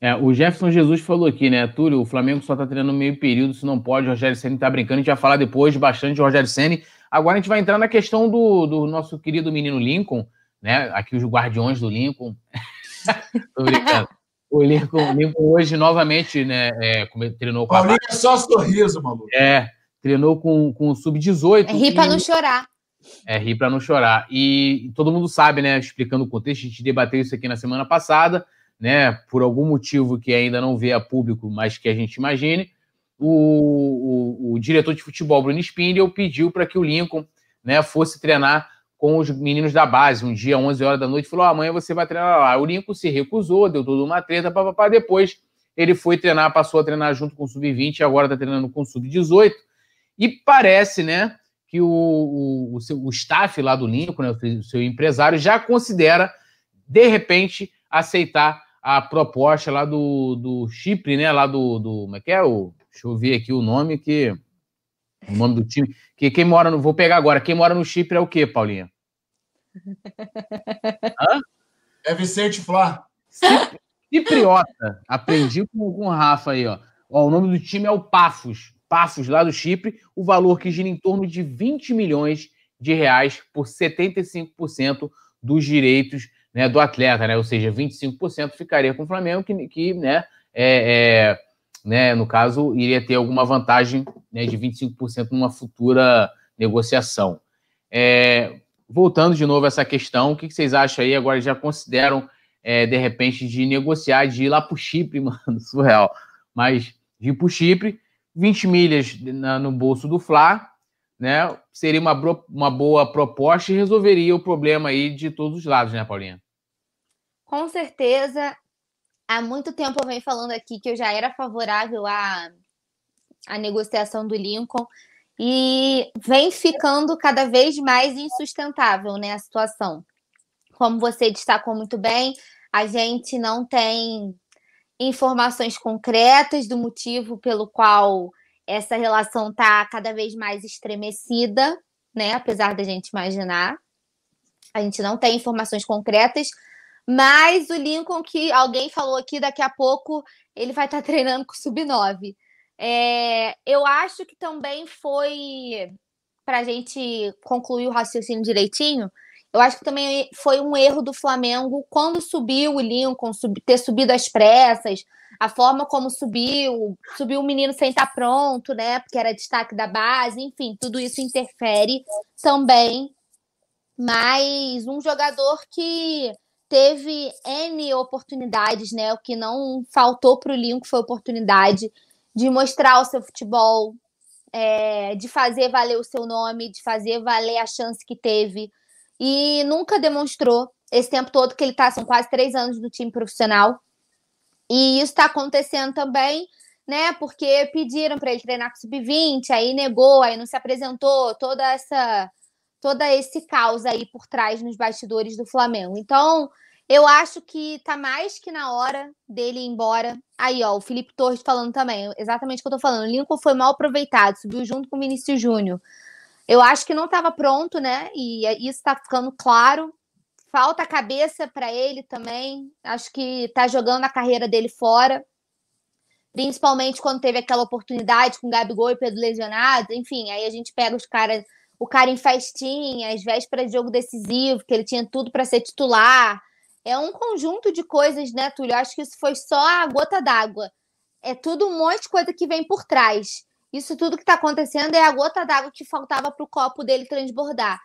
A: É, o Jefferson Jesus falou aqui, né, Túlio? O Flamengo só tá treinando meio período, se não pode. O Rogério Senna tá brincando. A gente vai falar depois bastante de Rogério Senna. Agora a gente vai entrar na questão do, do nosso querido menino Lincoln, né? Aqui os guardiões do Lincoln. Tô brincando. O Lincoln, Lincoln hoje novamente, né, é, treinou
C: com Paulinho a... é só sorriso, maluco.
A: É, treinou com, com o Sub-18.
B: É rir para não chorar.
A: É rir para não chorar. E todo mundo sabe, né? Explicando o contexto, a gente debateu isso aqui na semana passada, né? Por algum motivo que ainda não vê a público, mas que a gente imagine, o, o, o diretor de futebol, Bruno Spindel, pediu para que o Lincoln né, fosse treinar com os meninos da base, um dia, 11 horas da noite, falou: ah, amanhã você vai treinar lá. O Lincoln se recusou, deu toda uma treta, papapá. Depois ele foi treinar, passou a treinar junto com o Sub-20, agora está treinando com o Sub-18. E parece, né, que o, o, o, seu, o staff lá do Lincoln, né, o seu empresário, já considera, de repente, aceitar a proposta lá do, do Chipre, né, lá do, do. Como é que é? O, deixa eu ver aqui o nome que. O nome do time. Que quem mora no. Vou pegar agora. Quem mora no Chipre é o quê, Paulinha?
C: Hã? É Vicente Flá.
A: Cipriota. Aprendi com, com o Rafa aí, ó. ó. O nome do time é o Pafos. Passos lá do Chipre, o valor que gira em torno de 20 milhões de reais por 75% dos direitos né, do atleta, né? Ou seja, 25% ficaria com o Flamengo, que, que né, é, é, né, no caso, iria ter alguma vantagem né, de 25% numa futura negociação. É, voltando de novo a essa questão, o que, vocês acham aí? Agora já consideram, é, de repente, de negociar, de ir lá para o Chipre, mano, surreal. Mas de ir o Chipre, 20 milhas na, no bolso do Fla, né? Seria uma, uma boa proposta e resolveria o problema aí de todos os lados, né, Paulinha?
B: Com certeza. Há muito tempo eu venho falando aqui que eu já era favorável à, à negociação do Lincoln e vem ficando cada vez mais insustentável né, a situação. Como você destacou muito bem, a gente não tem informações concretas do motivo pelo qual essa relação está cada vez mais estremecida, né? Apesar da gente imaginar. A gente não tem informações concretas, mas o Lincoln, que alguém falou aqui, daqui a pouco ele vai estar tá treinando com o Sub-9. É, eu acho que também foi, para a gente concluir o raciocínio direitinho, eu acho que também foi um erro do Flamengo quando subiu o Lincoln, sub, ter subido às pressas, a forma como subiu, subiu o menino sem estar pronto, né? Porque era destaque da base, enfim, tudo isso interfere também. Mas um jogador que teve N oportunidades, né? O que não faltou para o Lincoln foi oportunidade de mostrar o seu futebol, é, de fazer valer o seu nome, de fazer valer a chance que teve. E nunca demonstrou esse tempo todo que ele está, são quase três anos do time profissional. E isso está acontecendo também, né? Porque pediram para ele treinar com sub-20, aí negou, aí não se apresentou, toda essa toda esse caos aí por trás nos bastidores do Flamengo. Então, eu acho que tá mais que na hora dele ir embora. Aí, ó, o Felipe Torres falando também, exatamente o que eu tô falando. O Lincoln foi mal aproveitado, subiu junto com o Vinícius Júnior. Eu acho que não estava pronto, né? E isso está ficando claro. Falta cabeça para ele também. Acho que está jogando a carreira dele fora. Principalmente quando teve aquela oportunidade com Gabigol e Pedro lesionados. Enfim, aí a gente pega os caras, o cara em festinha, às vésperas de jogo decisivo, que ele tinha tudo para ser titular é um conjunto de coisas, né, Túlio? Eu acho que isso foi só a gota d'água. É tudo um monte de coisa que vem por trás. Isso tudo que está acontecendo é a gota d'água que faltava para o copo dele transbordar.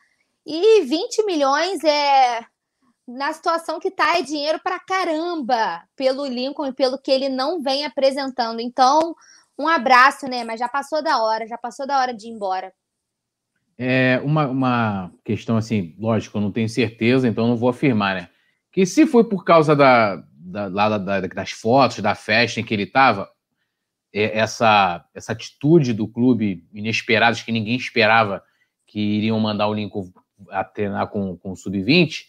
B: E 20 milhões é. Na situação que está, é dinheiro para caramba pelo Lincoln e pelo que ele não vem apresentando. Então, um abraço, né? Mas já passou da hora, já passou da hora de ir embora.
A: É uma, uma questão assim, lógico, eu não tenho certeza, então não vou afirmar, né? que se foi por causa da, da, da, da das fotos, da festa em que ele estava, é, essa, essa atitude do clube inesperada, que ninguém esperava que iriam mandar o Lincoln a treinar com, com o Sub-20,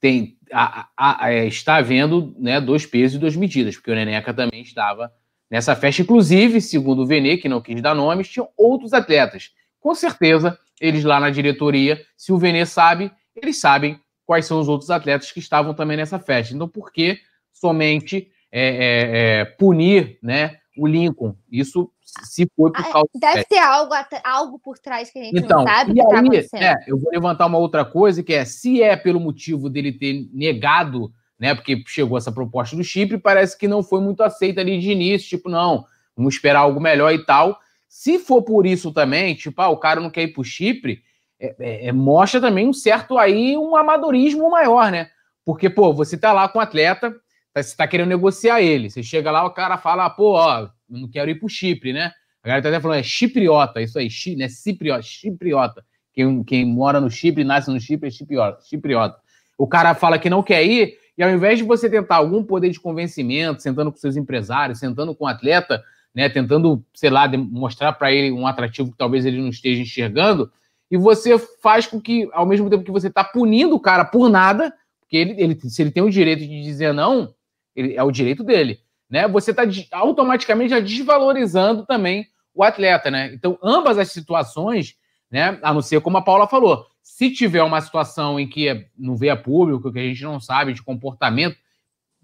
A: tem, a, a, a, é, está havendo né, dois pesos e duas medidas, porque o Neneca também estava nessa festa. Inclusive, segundo o Vene, que não quis dar nomes, tinham outros atletas. Com certeza, eles lá na diretoria, se o Vene sabe, eles sabem quais são os outros atletas que estavam também nessa festa. Então, por que somente é, é, é, punir né, o Lincoln? Isso se foi por ah, causa.
B: Deve ter algo, algo por trás que a gente então, não sabe que está acontecendo.
A: É, eu vou levantar uma outra coisa, que é se é pelo motivo dele ter negado, né? Porque chegou essa proposta do Chipre, parece que não foi muito aceita ali de início, tipo, não, vamos esperar algo melhor e tal. Se for por isso também, tipo, ah, o cara não quer ir para o Chipre, é, é, é, mostra também um certo aí um amadorismo maior, né? Porque, pô, você tá lá com o atleta, tá, você tá querendo negociar ele. Você chega lá, o cara fala, pô, ó, não quero ir pro Chipre, né? A galera tá até falando, é chipriota, isso aí, chi, né? Cipriota, chipriota. Quem, quem mora no Chipre, nasce no Chipre, é chipriota, chipriota. O cara fala que não quer ir, e ao invés de você tentar algum poder de convencimento, sentando com seus empresários, sentando com o atleta, né, tentando, sei lá, mostrar para ele um atrativo que talvez ele não esteja enxergando, e você faz com que, ao mesmo tempo que você está punindo o cara por nada, porque ele, ele, se ele tem o direito de dizer não, ele, é o direito dele, né? Você está automaticamente já desvalorizando também o atleta, né? Então, ambas as situações, né? A não ser como a Paula falou, se tiver uma situação em que não vê a público, que a gente não sabe de comportamento,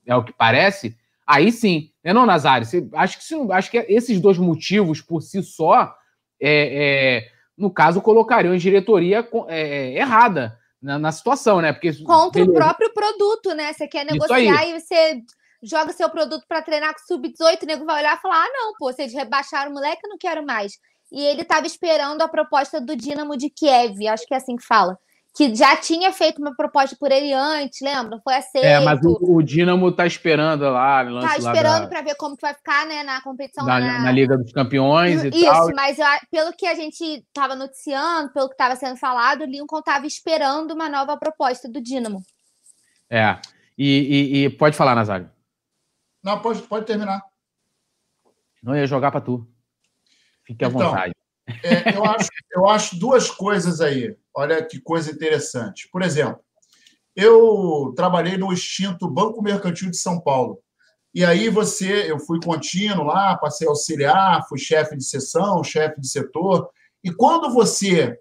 A: é o que parece, aí sim, né, não, Nazário? Você, acho que acho que esses dois motivos por si só é, é no caso, colocariam a diretoria é, errada na, na, situação, né? Porque,
B: Contra beleza. o próprio produto, né? Você quer negociar e você joga seu produto para treinar com sub-18, o nego vai olhar e falar: ah, não, pô, vocês rebaixaram o moleque, eu não quero mais. E ele estava esperando a proposta do Dinamo de Kiev, acho que é assim que fala que já tinha feito uma proposta por ele antes, lembra? Foi aceito.
A: É, mas o, o Dinamo tá esperando lá.
B: Tá esperando para ver como que vai ficar, né, na competição.
A: Na, na... na Liga dos Campeões e,
B: e
A: tal.
B: Isso, mas eu, pelo que a gente tava noticiando, pelo que estava sendo falado, o Lincoln tava esperando uma nova proposta do Dinamo.
A: É. E, e, e pode falar, Nazário.
C: Não, pode, pode terminar.
A: Não ia jogar para tu. Fique à então, vontade.
C: É, eu, acho, eu acho duas coisas aí. Olha que coisa interessante. Por exemplo, eu trabalhei no extinto Banco Mercantil de São Paulo. E aí você, eu fui contínuo lá, passei auxiliar, fui chefe de seção, chefe de setor. E quando você,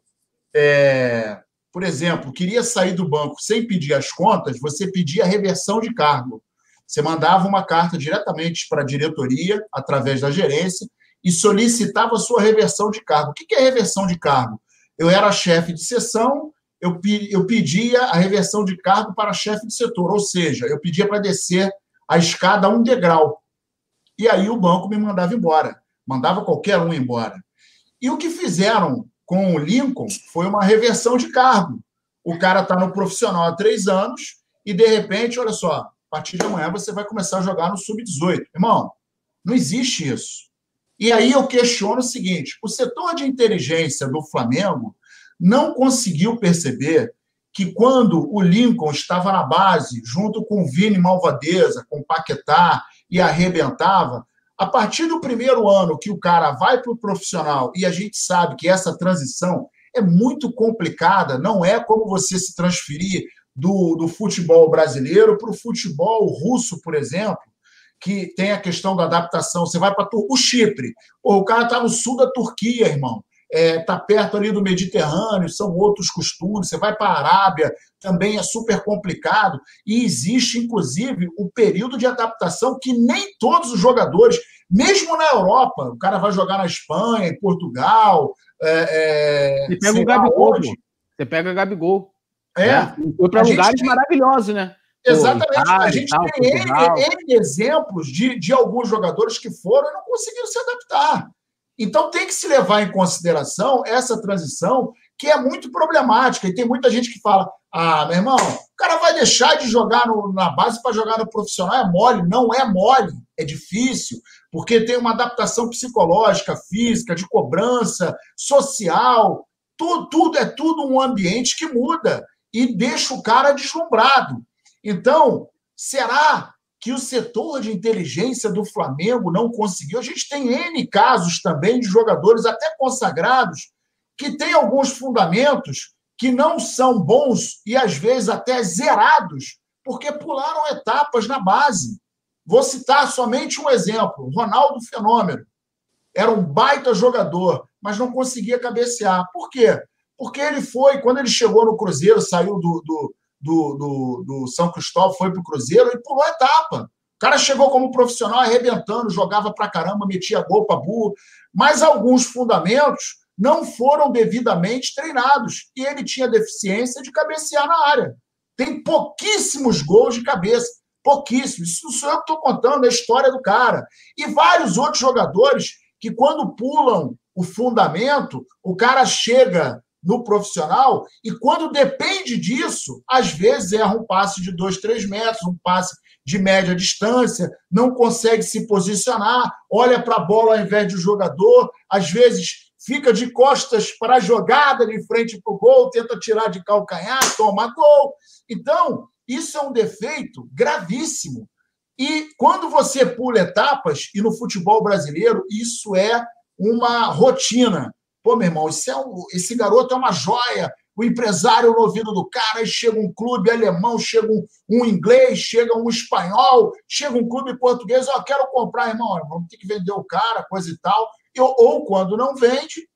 C: é, por exemplo, queria sair do banco sem pedir as contas, você pedia reversão de cargo. Você mandava uma carta diretamente para a diretoria, através da gerência, e solicitava sua reversão de cargo. O que é reversão de cargo? Eu era chefe de seção, eu, eu pedia a reversão de cargo para chefe de setor, ou seja, eu pedia para descer a escada um degrau. E aí o banco me mandava embora, mandava qualquer um embora. E o que fizeram com o Lincoln foi uma reversão de cargo. O cara está no profissional há três anos e, de repente, olha só, a partir de amanhã você vai começar a jogar no sub-18. Irmão, não existe isso. E aí eu questiono o seguinte: o setor de inteligência do Flamengo não conseguiu perceber que quando o Lincoln estava na base, junto com o Vini Malvadeza, com o Paquetá, e arrebentava, a partir do primeiro ano que o cara vai para o profissional, e a gente sabe que essa transição é muito complicada, não é como você se transferir do, do futebol brasileiro para o futebol russo, por exemplo, que tem a questão da adaptação. Você vai para o Chipre, Pô, o cara está no sul da Turquia, irmão. Está é, tá perto ali do Mediterrâneo, são outros costumes. Você vai para a Arábia, também é super complicado. E existe, inclusive, o período de adaptação que nem todos os jogadores, mesmo na Europa, o cara vai jogar na Espanha, em Portugal. É,
A: é, Você pega o Gabigol. Onde. Você pega o Gabigol. É. Né? Foi para lugares tem... maravilhosos, né?
C: Exatamente. Itália, a gente tal, tem N, N, exemplos de, de alguns jogadores que foram e não conseguiram se adaptar. Então tem que se levar em consideração essa transição, que é muito problemática. E tem muita gente que fala: ah, meu irmão, o cara vai deixar de jogar no, na base para jogar no profissional. É mole. Não é mole, é difícil, porque tem uma adaptação psicológica, física, de cobrança, social. Tudo, tudo é tudo um ambiente que muda e deixa o cara deslumbrado. Então, será que o setor de inteligência do Flamengo não conseguiu? A gente tem N casos também de jogadores até consagrados que têm alguns fundamentos que não são bons e às vezes até zerados, porque pularam etapas na base. Vou citar somente um exemplo: Ronaldo Fenômeno. Era um baita jogador, mas não conseguia cabecear. Por quê? Porque ele foi, quando ele chegou no Cruzeiro, saiu do, do do, do, do São Cristóvão, foi para o Cruzeiro e pulou a etapa. O cara chegou como profissional arrebentando, jogava para caramba, metia gol para burro, mas alguns fundamentos não foram devidamente treinados e ele tinha deficiência de cabecear na área. Tem pouquíssimos gols de cabeça, pouquíssimos. Isso não sou eu que estou contando, é a história do cara. E vários outros jogadores que, quando pulam o fundamento, o cara chega no profissional, e quando depende disso, às vezes erra um passe de dois, três metros, um passe de média distância, não consegue se posicionar, olha para a bola ao invés do jogador, às vezes fica de costas para a jogada de frente para o gol, tenta tirar de calcanhar, toma gol. Então, isso é um defeito gravíssimo. E quando você pula etapas, e no futebol brasileiro, isso é uma rotina. Pô, meu irmão, esse, é um, esse garoto é uma joia. O empresário no ouvido do cara, aí chega um clube alemão, chega um, um inglês, chega um espanhol, chega um clube português, ó, oh, quero comprar, irmão, vamos ter que vender o cara, coisa e tal. E, ou quando não vende,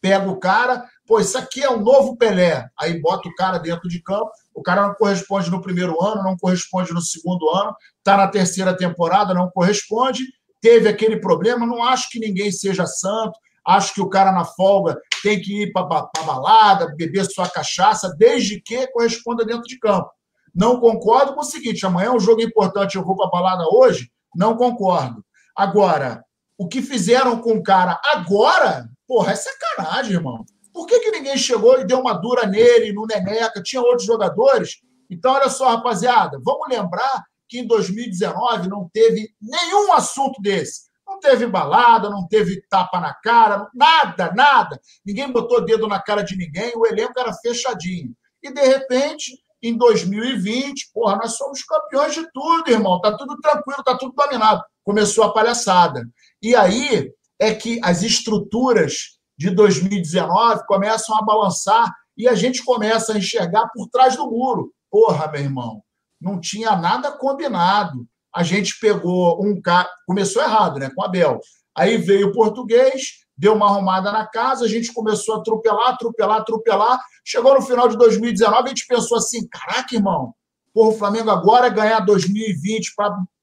C: pega o cara, pô, isso aqui é um novo Pelé. Aí bota o cara dentro de campo, o cara não corresponde no primeiro ano, não corresponde no segundo ano, tá na terceira temporada, não corresponde, teve aquele problema, não acho que ninguém seja santo, Acho que o cara na folga tem que ir para balada, beber sua cachaça, desde que corresponda dentro de campo. Não concordo com o seguinte: amanhã é um jogo importante, eu vou para balada hoje? Não concordo. Agora, o que fizeram com o cara agora, porra, é sacanagem, irmão. Por que, que ninguém chegou e deu uma dura nele, no Neneca? Tinha outros jogadores? Então, olha só, rapaziada, vamos lembrar que em 2019 não teve nenhum assunto desse. Não teve balada, não teve tapa na cara, nada, nada. Ninguém botou dedo na cara de ninguém, o elenco era fechadinho. E, de repente, em 2020, porra, nós somos campeões de tudo, irmão. Tá tudo tranquilo, tá tudo dominado. Começou a palhaçada. E aí é que as estruturas de 2019 começam a balançar e a gente começa a enxergar por trás do muro. Porra, meu irmão, não tinha nada combinado. A gente pegou um cara. Começou errado, né? Com a Bel. Aí veio o português, deu uma arrumada na casa, a gente começou a atropelar, atropelar, atropelar. Chegou no final de 2019, a gente pensou assim: caraca, irmão, porra, o Flamengo agora é ganhar 2020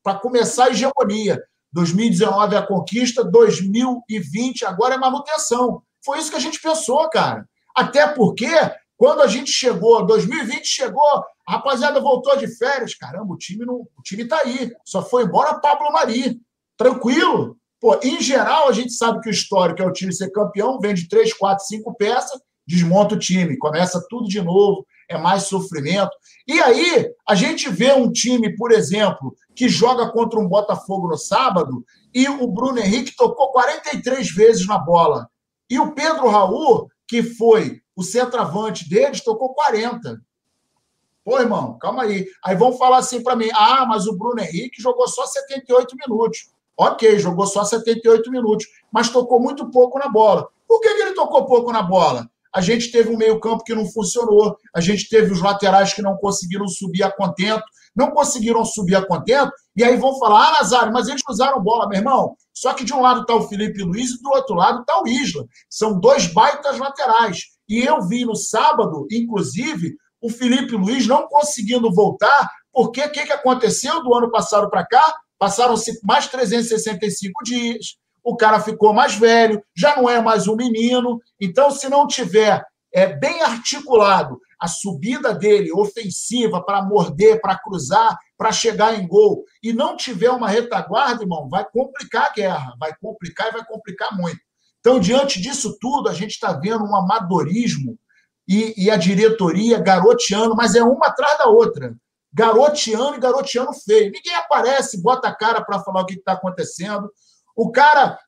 C: para começar a hegemonia. 2019 é a conquista, 2020 agora é manutenção. Foi isso que a gente pensou, cara. Até porque, quando a gente chegou, 2020 chegou, a rapaziada voltou de férias. Caramba, o time não, o time tá aí. Só foi embora Pablo Mari. Tranquilo. Pô, em geral, a gente sabe que o histórico é o time ser campeão, vende três, quatro, cinco peças, desmonta o time, começa tudo de novo, é mais sofrimento. E aí, a gente vê um time, por exemplo, que joga contra um Botafogo no sábado e o Bruno Henrique tocou 43 vezes na bola. E o Pedro Raul, que foi o centroavante deles, tocou 40. Pô, irmão, calma aí. Aí vão falar assim para mim: ah, mas o Bruno Henrique jogou só 78 minutos. Ok, jogou só 78 minutos, mas tocou muito pouco na bola. Por que, ele tocou pouco na bola? A gente teve um meio-campo que não funcionou, a gente teve os laterais que não conseguiram subir a contento, não conseguiram subir a contento, e aí vão falar, ah, Nazário, mas eles usaram bola, meu irmão. Só que de um lado está o Felipe Luiz e do outro lado está o Isla. São dois baitas laterais. E eu vi no sábado, inclusive, o Felipe Luiz não conseguindo voltar, porque o que, que aconteceu do ano passado para cá? Passaram-se mais 365 dias, o cara ficou mais velho, já não é mais um menino. Então, se não tiver é, bem articulado a subida dele ofensiva para morder, para cruzar, para chegar em gol, e não tiver uma retaguarda, irmão, vai complicar a guerra, vai complicar e vai complicar muito. Então, diante disso tudo, a gente está vendo um amadorismo e, e, a diretoria garoteando, mas é uma atrás da outra garoteando e garoteando feio. Ninguém aparece, bota a cara para falar o que está acontecendo. O cara,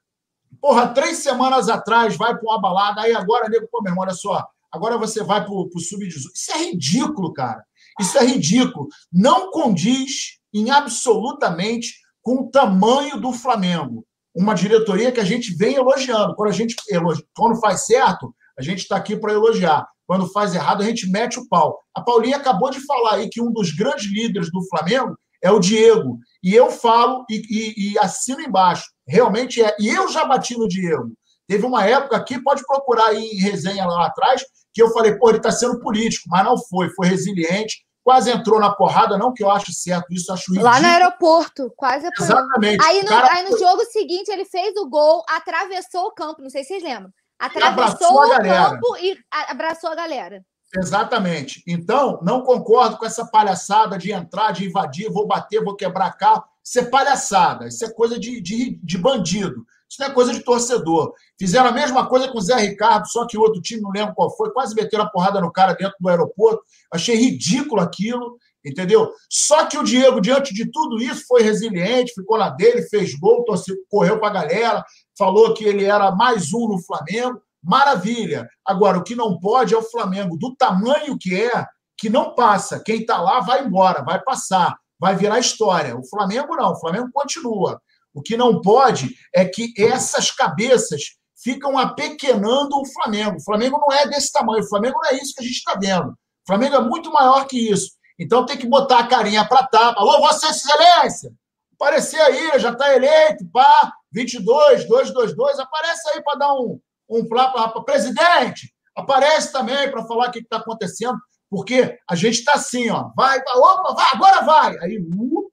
C: porra, três semanas atrás vai para uma balada, aí agora, nego, pô, meu irmão, olha só, agora você vai para o sub-18. Isso é ridículo, cara. Isso é ridículo. Não condiz em absolutamente com o tamanho do Flamengo. Uma diretoria que a gente vem elogiando. Quando a gente elogia, quando faz certo, a gente está aqui para elogiar. Quando faz errado, a gente mete o pau. A Paulinha acabou de falar aí que um dos grandes líderes do Flamengo é o Diego. E eu falo e, e, e assino embaixo. Realmente é. E eu já bati no Diego. Teve uma época aqui, pode procurar aí em resenha lá atrás, que eu falei, pô, ele está sendo político, mas não foi, foi resiliente, quase entrou na porrada, não que eu acho certo, isso acho ridículo.
B: Lá no aeroporto, quase
C: apanhou. Exatamente.
B: Aí no, cara... aí no jogo seguinte ele fez o gol, atravessou o campo, não sei se vocês lembram. Atravessou o campo e abraçou a galera.
C: Exatamente. Então, não concordo com essa palhaçada de entrar, de invadir, vou bater, vou quebrar carro. Isso é palhaçada, isso é coisa de, de, de bandido. Isso não é coisa de torcedor. Fizeram a mesma coisa com o Zé Ricardo, só que o outro time, não lembro qual foi, quase meteram a porrada no cara dentro do aeroporto. Achei ridículo aquilo, entendeu? Só que o Diego, diante de tudo isso, foi resiliente, ficou na dele, fez gol, torceu, correu para a galera, falou que ele era mais um no Flamengo. Maravilha. Agora, o que não pode é o Flamengo, do tamanho que é, que não passa. Quem está lá vai embora, vai passar, vai virar história. O Flamengo não, o Flamengo continua. O que não pode é que essas cabeças ficam apequenando o Flamengo. O Flamengo não é desse tamanho, o Flamengo não é isso que a gente está vendo. O Flamengo é muito maior que isso. Então tem que botar a carinha para tapa. Alô, Vossa Excelência! Aparecer aí, já está eleito, pá, 22, 222, aparece aí para dar um, um para presidente, aparece também para falar o que está acontecendo, porque a gente está assim, ó, vai, opa, vai, agora vai. Aí, uh,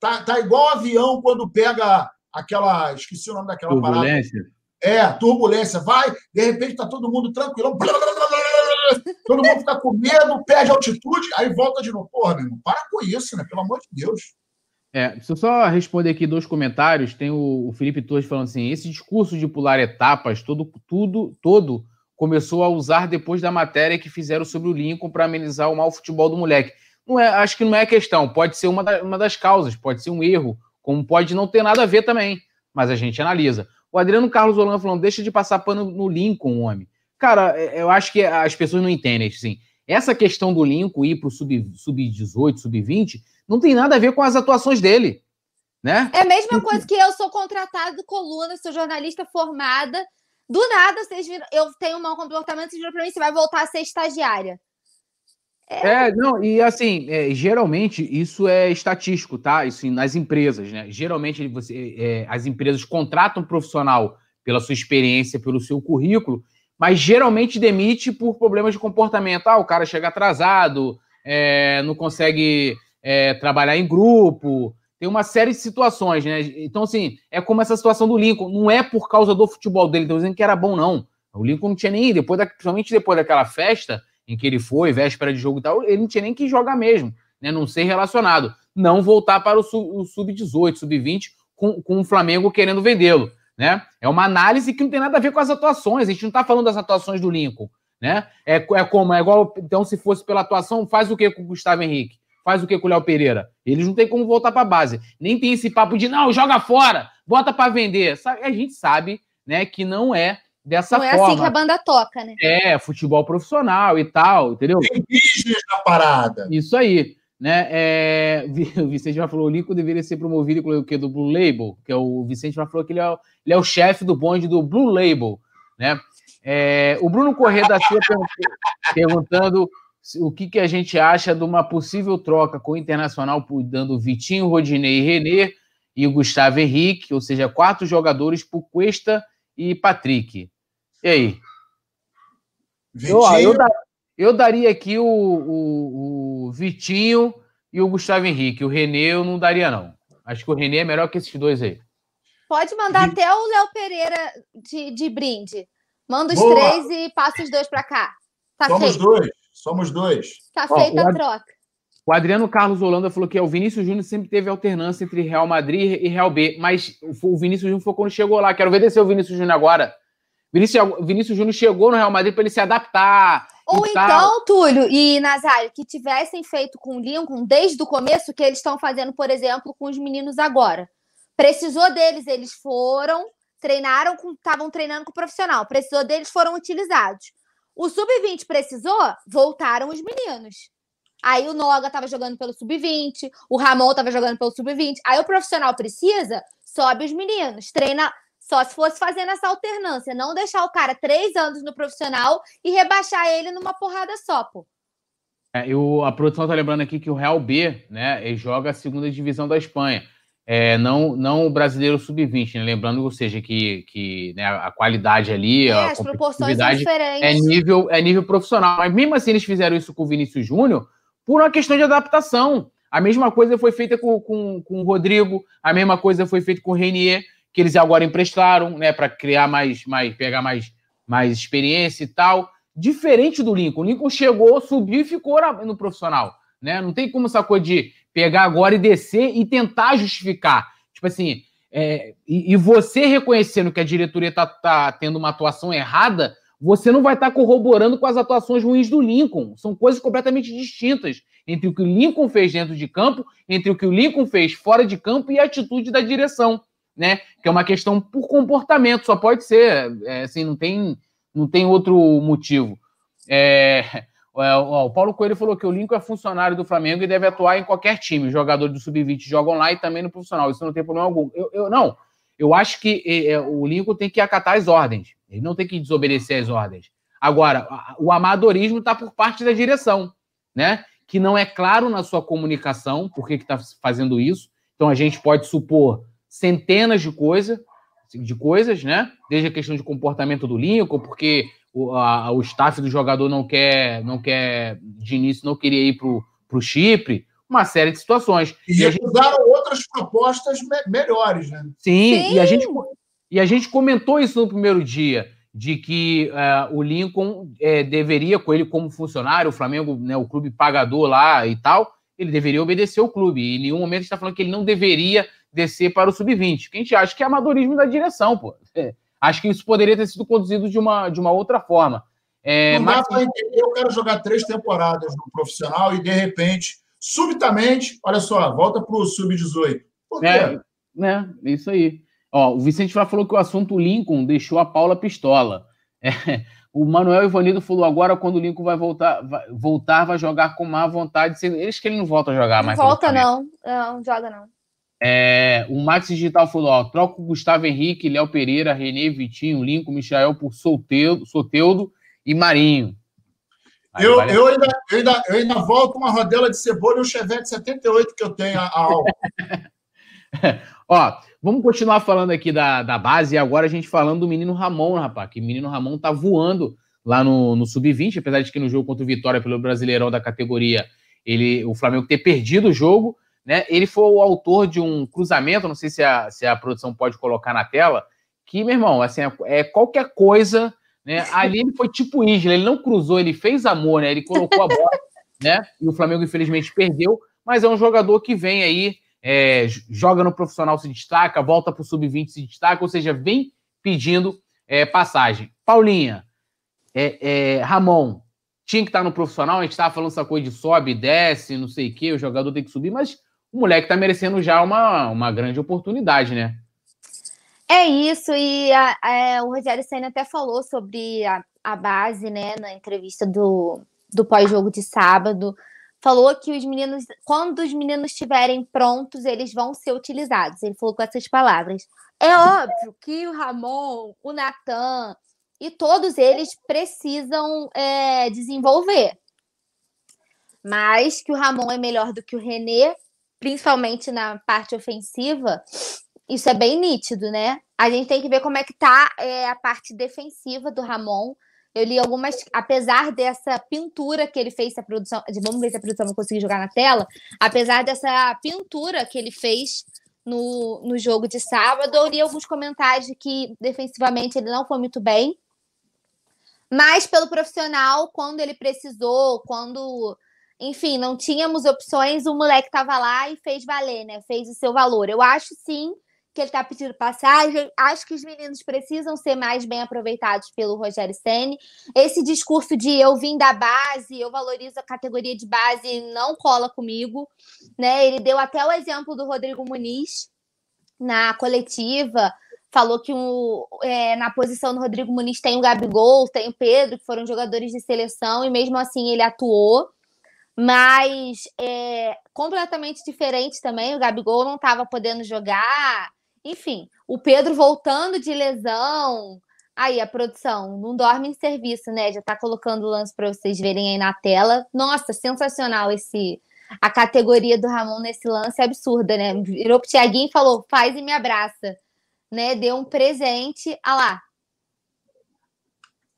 C: tá, tá igual avião quando pega aquela, esqueci o nome daquela
A: turbulência.
C: parada. É, turbulência, vai, de repente está todo mundo tranquilo, todo mundo fica com medo, perde altitude, aí volta de novo. Porra, meu irmão, para com isso, né? Pelo amor de Deus.
A: É, deixa eu só responder aqui dois comentários. Tem o, o Felipe Torres falando assim: esse discurso de pular etapas, todo, tudo, todo começou a usar depois da matéria que fizeram sobre o Lincoln para amenizar o mau futebol do moleque. Não é, acho que não é questão. Pode ser uma, da, uma das causas, pode ser um erro, como pode não ter nada a ver também. Mas a gente analisa. O Adriano Carlos Holanda falando: deixa de passar pano no Lincoln, homem. Cara, é, eu acho que as pessoas não entendem, assim. essa questão do Lincoln ir para o sub-18, sub sub-20, não tem nada a ver com as atuações dele. Né?
B: É a mesma coisa que eu sou contratado do coluna, sou jornalista formada. Do nada, vocês viram, eu tenho um mau comportamento, vocês viram para mim, você vai voltar a ser estagiária.
A: É, é não, e assim, é, geralmente isso é estatístico, tá? Isso nas empresas, né? Geralmente você, é, as empresas contratam um profissional pela sua experiência, pelo seu currículo, mas geralmente demite por problemas de comportamento. Ah, o cara chega atrasado, é, não consegue é, trabalhar em grupo, tem uma série de situações, né? Então, assim, é como essa situação do Lincoln. Não é por causa do futebol dele, estou dizendo que era bom, não. O Lincoln não tinha nem, depois da, principalmente depois daquela festa em que ele foi, véspera de jogo e tal, ele não tinha nem que jogar mesmo, né? Não ser relacionado. Não voltar para o sub-18, sub-20, com, com o Flamengo querendo vendê-lo, né? É uma análise que não tem nada a ver com as atuações. A gente não está falando das atuações do Lincoln, né? É, é como, é igual, então, se fosse pela atuação, faz o que com o Gustavo Henrique? faz o que com o Léo Pereira? Eles não tem como voltar para a base. Nem tem esse papo de, não, joga fora, bota para vender. A gente sabe né, que não é dessa
B: forma.
A: Não é
B: assim que a banda toca, né?
A: É, futebol profissional e tal, entendeu?
C: Tem business na parada.
A: Isso aí. Né, é, o Vicente já falou, o Lincoln deveria ser promovido com o que do Blue Label, que é o Vicente já falou que ele é o, ele é o chefe do bonde do Blue Label, né? É, o Bruno Corrêa da Silva perguntando o que, que a gente acha de uma possível troca com o Internacional, dando Vitinho, Rodinei e Renê e o Gustavo Henrique, ou seja, quatro jogadores por Cuesta e Patrick. E aí? Eu, eu, eu, daria aqui o, o, o, Vitinho e o Gustavo Henrique. O Renê eu não daria, não. Acho que o Renê é melhor que esses dois aí.
B: Pode mandar até o Léo Pereira de, de brinde. Manda os Boa. três e passa os dois para cá.
C: Tá Somos feito. dois. Somos dois.
B: Tá feita a troca.
A: O Adriano Carlos Holanda falou que é, o Vinícius Júnior sempre teve alternância entre Real Madrid e Real B, mas o Vinícius Júnior foi quando chegou lá. Quero ver descer o Vinícius Júnior agora. Vinícius, Vinícius Júnior chegou no Real Madrid para ele se adaptar.
B: Ou então, Túlio e Nazário, que tivessem feito com o Lincoln desde o começo, que eles estão fazendo, por exemplo, com os meninos agora. Precisou deles, eles foram, treinaram, estavam treinando com o profissional. Precisou deles, foram utilizados. O sub-20 precisou, voltaram os meninos. Aí o Noga estava jogando pelo sub-20, o Ramon estava jogando pelo sub-20. Aí o profissional precisa, sobe os meninos, treina. Só se fosse fazendo essa alternância, não deixar o cara três anos no profissional e rebaixar ele numa porrada só, pô.
A: É, eu, a produção tá lembrando aqui que o Real B, né, ele joga a segunda divisão da Espanha é, não, não o brasileiro sub-20, né? lembrando, ou seja, que, que né, a qualidade ali, é, a
B: as proporções são diferentes.
A: É nível, é nível profissional. Mas mesmo assim, eles fizeram isso com o Vinícius Júnior por uma questão de adaptação. A mesma coisa foi feita com, com, com o Rodrigo, a mesma coisa foi feita com o Renier, que eles agora emprestaram, né, para criar mais, mais, pegar mais, mais experiência e tal. Diferente do Lincoln. O Lincoln chegou, subiu e ficou no profissional. Né? Não tem como essa coisa de pegar agora e descer e tentar justificar. Tipo assim, é, e, e, você reconhecendo que a diretoria está tá tendo uma atuação errada, você não vai estar tá corroborando com as atuações ruins do Lincoln. São coisas completamente distintas entre o que o Lincoln fez dentro de campo, entre o que o Lincoln fez fora de campo e a atitude da direção, né? Que é uma questão por comportamento, só pode ser, é, assim, não tem, não tem outro motivo. É, é, o Paulo Coelho falou que o Lincoln é funcionário do Flamengo e deve atuar em qualquer time. Os jogadores do Sub-20 jogam lá e também no profissional. Isso não tem problema algum. Eu, eu não. Eu acho que é, o Lincoln tem que acatar as ordens. Ele não tem que desobedecer as ordens. Agora, o amadorismo está por parte da direção, né? Que não é claro na sua comunicação por que está fazendo isso. Então a gente pode supor centenas de coisas, de coisas, né? Desde a questão de comportamento do Lincoln, porque o, a, o staff do jogador não quer, não quer, de início, não queria ir para o Chipre, uma série de situações.
C: E, e recusaram gente... outras propostas me melhores, né?
A: Sim, Sim, E, a gente, e a gente comentou isso no primeiro dia, de que uh, o Lincoln é, deveria, com ele como funcionário, o Flamengo, né, o clube pagador lá e tal, ele deveria obedecer o clube. E em nenhum momento está falando que ele não deveria descer para o sub-20. Que a gente acha que é amadorismo da direção, pô. É. Acho que isso poderia ter sido conduzido de uma, de uma outra forma.
C: É, não mas... dá para entender, eu quero jogar três temporadas no profissional e, de repente, subitamente, olha só, volta para o sub-18. Por quê?
A: É, né, isso aí. Ó, o Vicente falou que o assunto Lincoln deixou a Paula pistola. É, O Manuel Ivanido falou agora quando o Lincoln vai voltar, vai, voltar, vai jogar com má vontade. Eles que ele não volta a jogar
B: não
A: mais.
B: Volta, não. Não, joga não.
A: É, o Max Digital falou: ó, troca o Gustavo Henrique, Léo Pereira, Renê, Vitinho, Lincoln, Michael por Solteudo, Soteudo e Marinho.
C: eu, eu, ainda, eu, ainda, eu ainda volto uma rodela de cebola e um Chevette 78 que eu tenho a, a
A: Ó, vamos continuar falando aqui da, da base e agora a gente falando do menino Ramon, rapaz, que o menino Ramon tá voando lá no, no Sub-20, apesar de que no jogo contra o Vitória pelo Brasileirão da categoria, ele, o Flamengo ter perdido o jogo, né? Ele foi o autor de um cruzamento, não sei se a, se a produção pode colocar na tela, que, meu irmão, assim, é, é qualquer coisa, né? Ali ele foi tipo Isla, ele não cruzou, ele fez amor, né? Ele colocou a bola, né? E o Flamengo, infelizmente, perdeu, mas é um jogador que vem aí, é, joga no profissional, se destaca, volta para o sub-20, se destaca, ou seja, vem pedindo é, passagem. Paulinha, é, é Ramon, tinha que estar no profissional, a gente estava falando essa coisa de sobe, desce, não sei o quê, o jogador tem que subir, mas o moleque tá merecendo já uma, uma grande oportunidade, né?
B: É isso, e a, a, o Rogério Senna até falou sobre a, a base, né, na entrevista do, do pós-jogo de sábado. Falou que os meninos, quando os meninos estiverem prontos, eles vão ser utilizados. Ele falou com essas palavras. É óbvio que o Ramon, o Natan e todos eles precisam é, desenvolver. Mas que o Ramon é melhor do que o René, principalmente na parte ofensiva, isso é bem nítido, né? A gente tem que ver como é que tá é, a parte defensiva do Ramon. Eu li algumas, apesar dessa pintura que ele fez, a produção, vamos ver se a produção vai conseguir jogar na tela, apesar dessa pintura que ele fez no, no jogo de sábado, eu li alguns comentários de que defensivamente ele não foi muito bem, mas pelo profissional, quando ele precisou, quando enfim, não tínhamos opções, o moleque tava lá e fez valer, né? Fez o seu valor. Eu acho sim que ele tá pedindo passagem. Acho que os meninos precisam ser mais bem aproveitados pelo Rogério Ceni. Esse discurso de eu vim da base, eu valorizo a categoria de base, não cola comigo, né? Ele deu até o exemplo do Rodrigo Muniz na coletiva. Falou que o, é, na posição do Rodrigo Muniz tem o Gabigol, tem o Pedro, que foram jogadores de seleção, e mesmo assim ele atuou mas é completamente diferente também. O Gabigol não estava podendo jogar. Enfim, o Pedro voltando de lesão. Aí, a produção não dorme em serviço, né? Já está colocando o lance para vocês verem aí na tela. Nossa, sensacional esse. A categoria do Ramon nesse lance é absurda, né? Virou pro Tiaguinho e falou: faz e me abraça. Né? Deu um presente. Ah lá.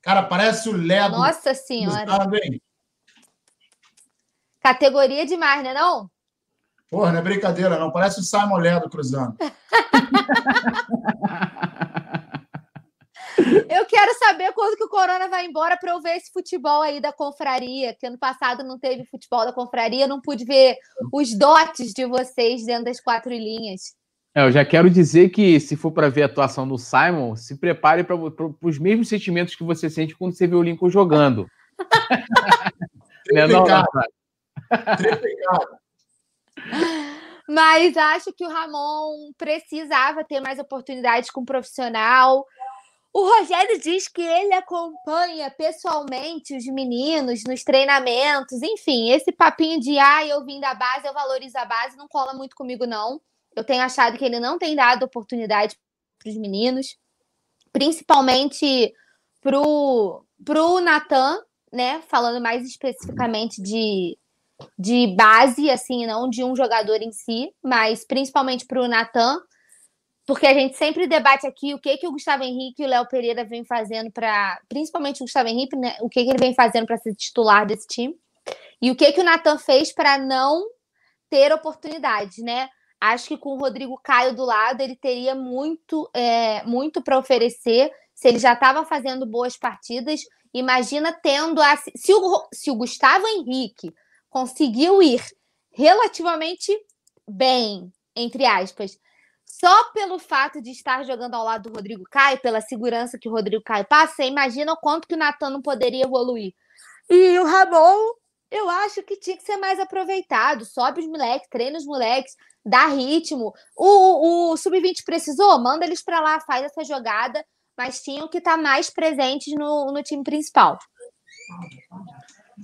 C: Cara, parece o Ledo.
B: Nossa Senhora. Sabe, Categoria demais, né não?
C: Porra, não é brincadeira, não. Parece o Simon Ledo cruzando.
B: eu quero saber quando que o Corona vai embora para eu ver esse futebol aí da confraria, que ano passado não teve futebol da confraria, não pude ver os dotes de vocês dentro das quatro linhas.
A: É, eu já quero dizer que, se for para ver a atuação do Simon, se prepare para os mesmos sentimentos que você sente quando você vê o Lincoln jogando.
C: não, não,
B: Mas acho que o Ramon precisava ter mais oportunidades com o profissional. O Rogério diz que ele acompanha pessoalmente os meninos nos treinamentos, enfim, esse papinho de ah, eu vim da base, eu valorizo a base, não cola muito comigo, não. Eu tenho achado que ele não tem dado oportunidade para os meninos, principalmente pro, pro Natan, né? Falando mais especificamente de, de base, assim, não de um jogador em si, mas principalmente para o Natan, porque a gente sempre debate aqui o que que o Gustavo Henrique e o Léo Pereira vem fazendo para, principalmente o Gustavo Henrique, né, o que que ele vem fazendo para ser titular desse time, e o que que o Natan fez para não ter oportunidade, né? Acho que com o Rodrigo Caio do lado ele teria muito, é, muito para oferecer. Se ele já estava fazendo boas partidas, imagina tendo a, se o, se o Gustavo Henrique conseguiu ir relativamente bem, entre aspas, só pelo fato de estar jogando ao lado do Rodrigo Caio, pela segurança que o Rodrigo Caio passa, imagina o quanto que o Natan não poderia evoluir. E o Ramon, eu acho que tinha que ser mais aproveitado. Sobe os moleques, treina os moleques, dá ritmo. O, o, o Sub-20 precisou, manda eles para lá, faz essa jogada, mas tinham que estar tá mais presentes no, no time principal.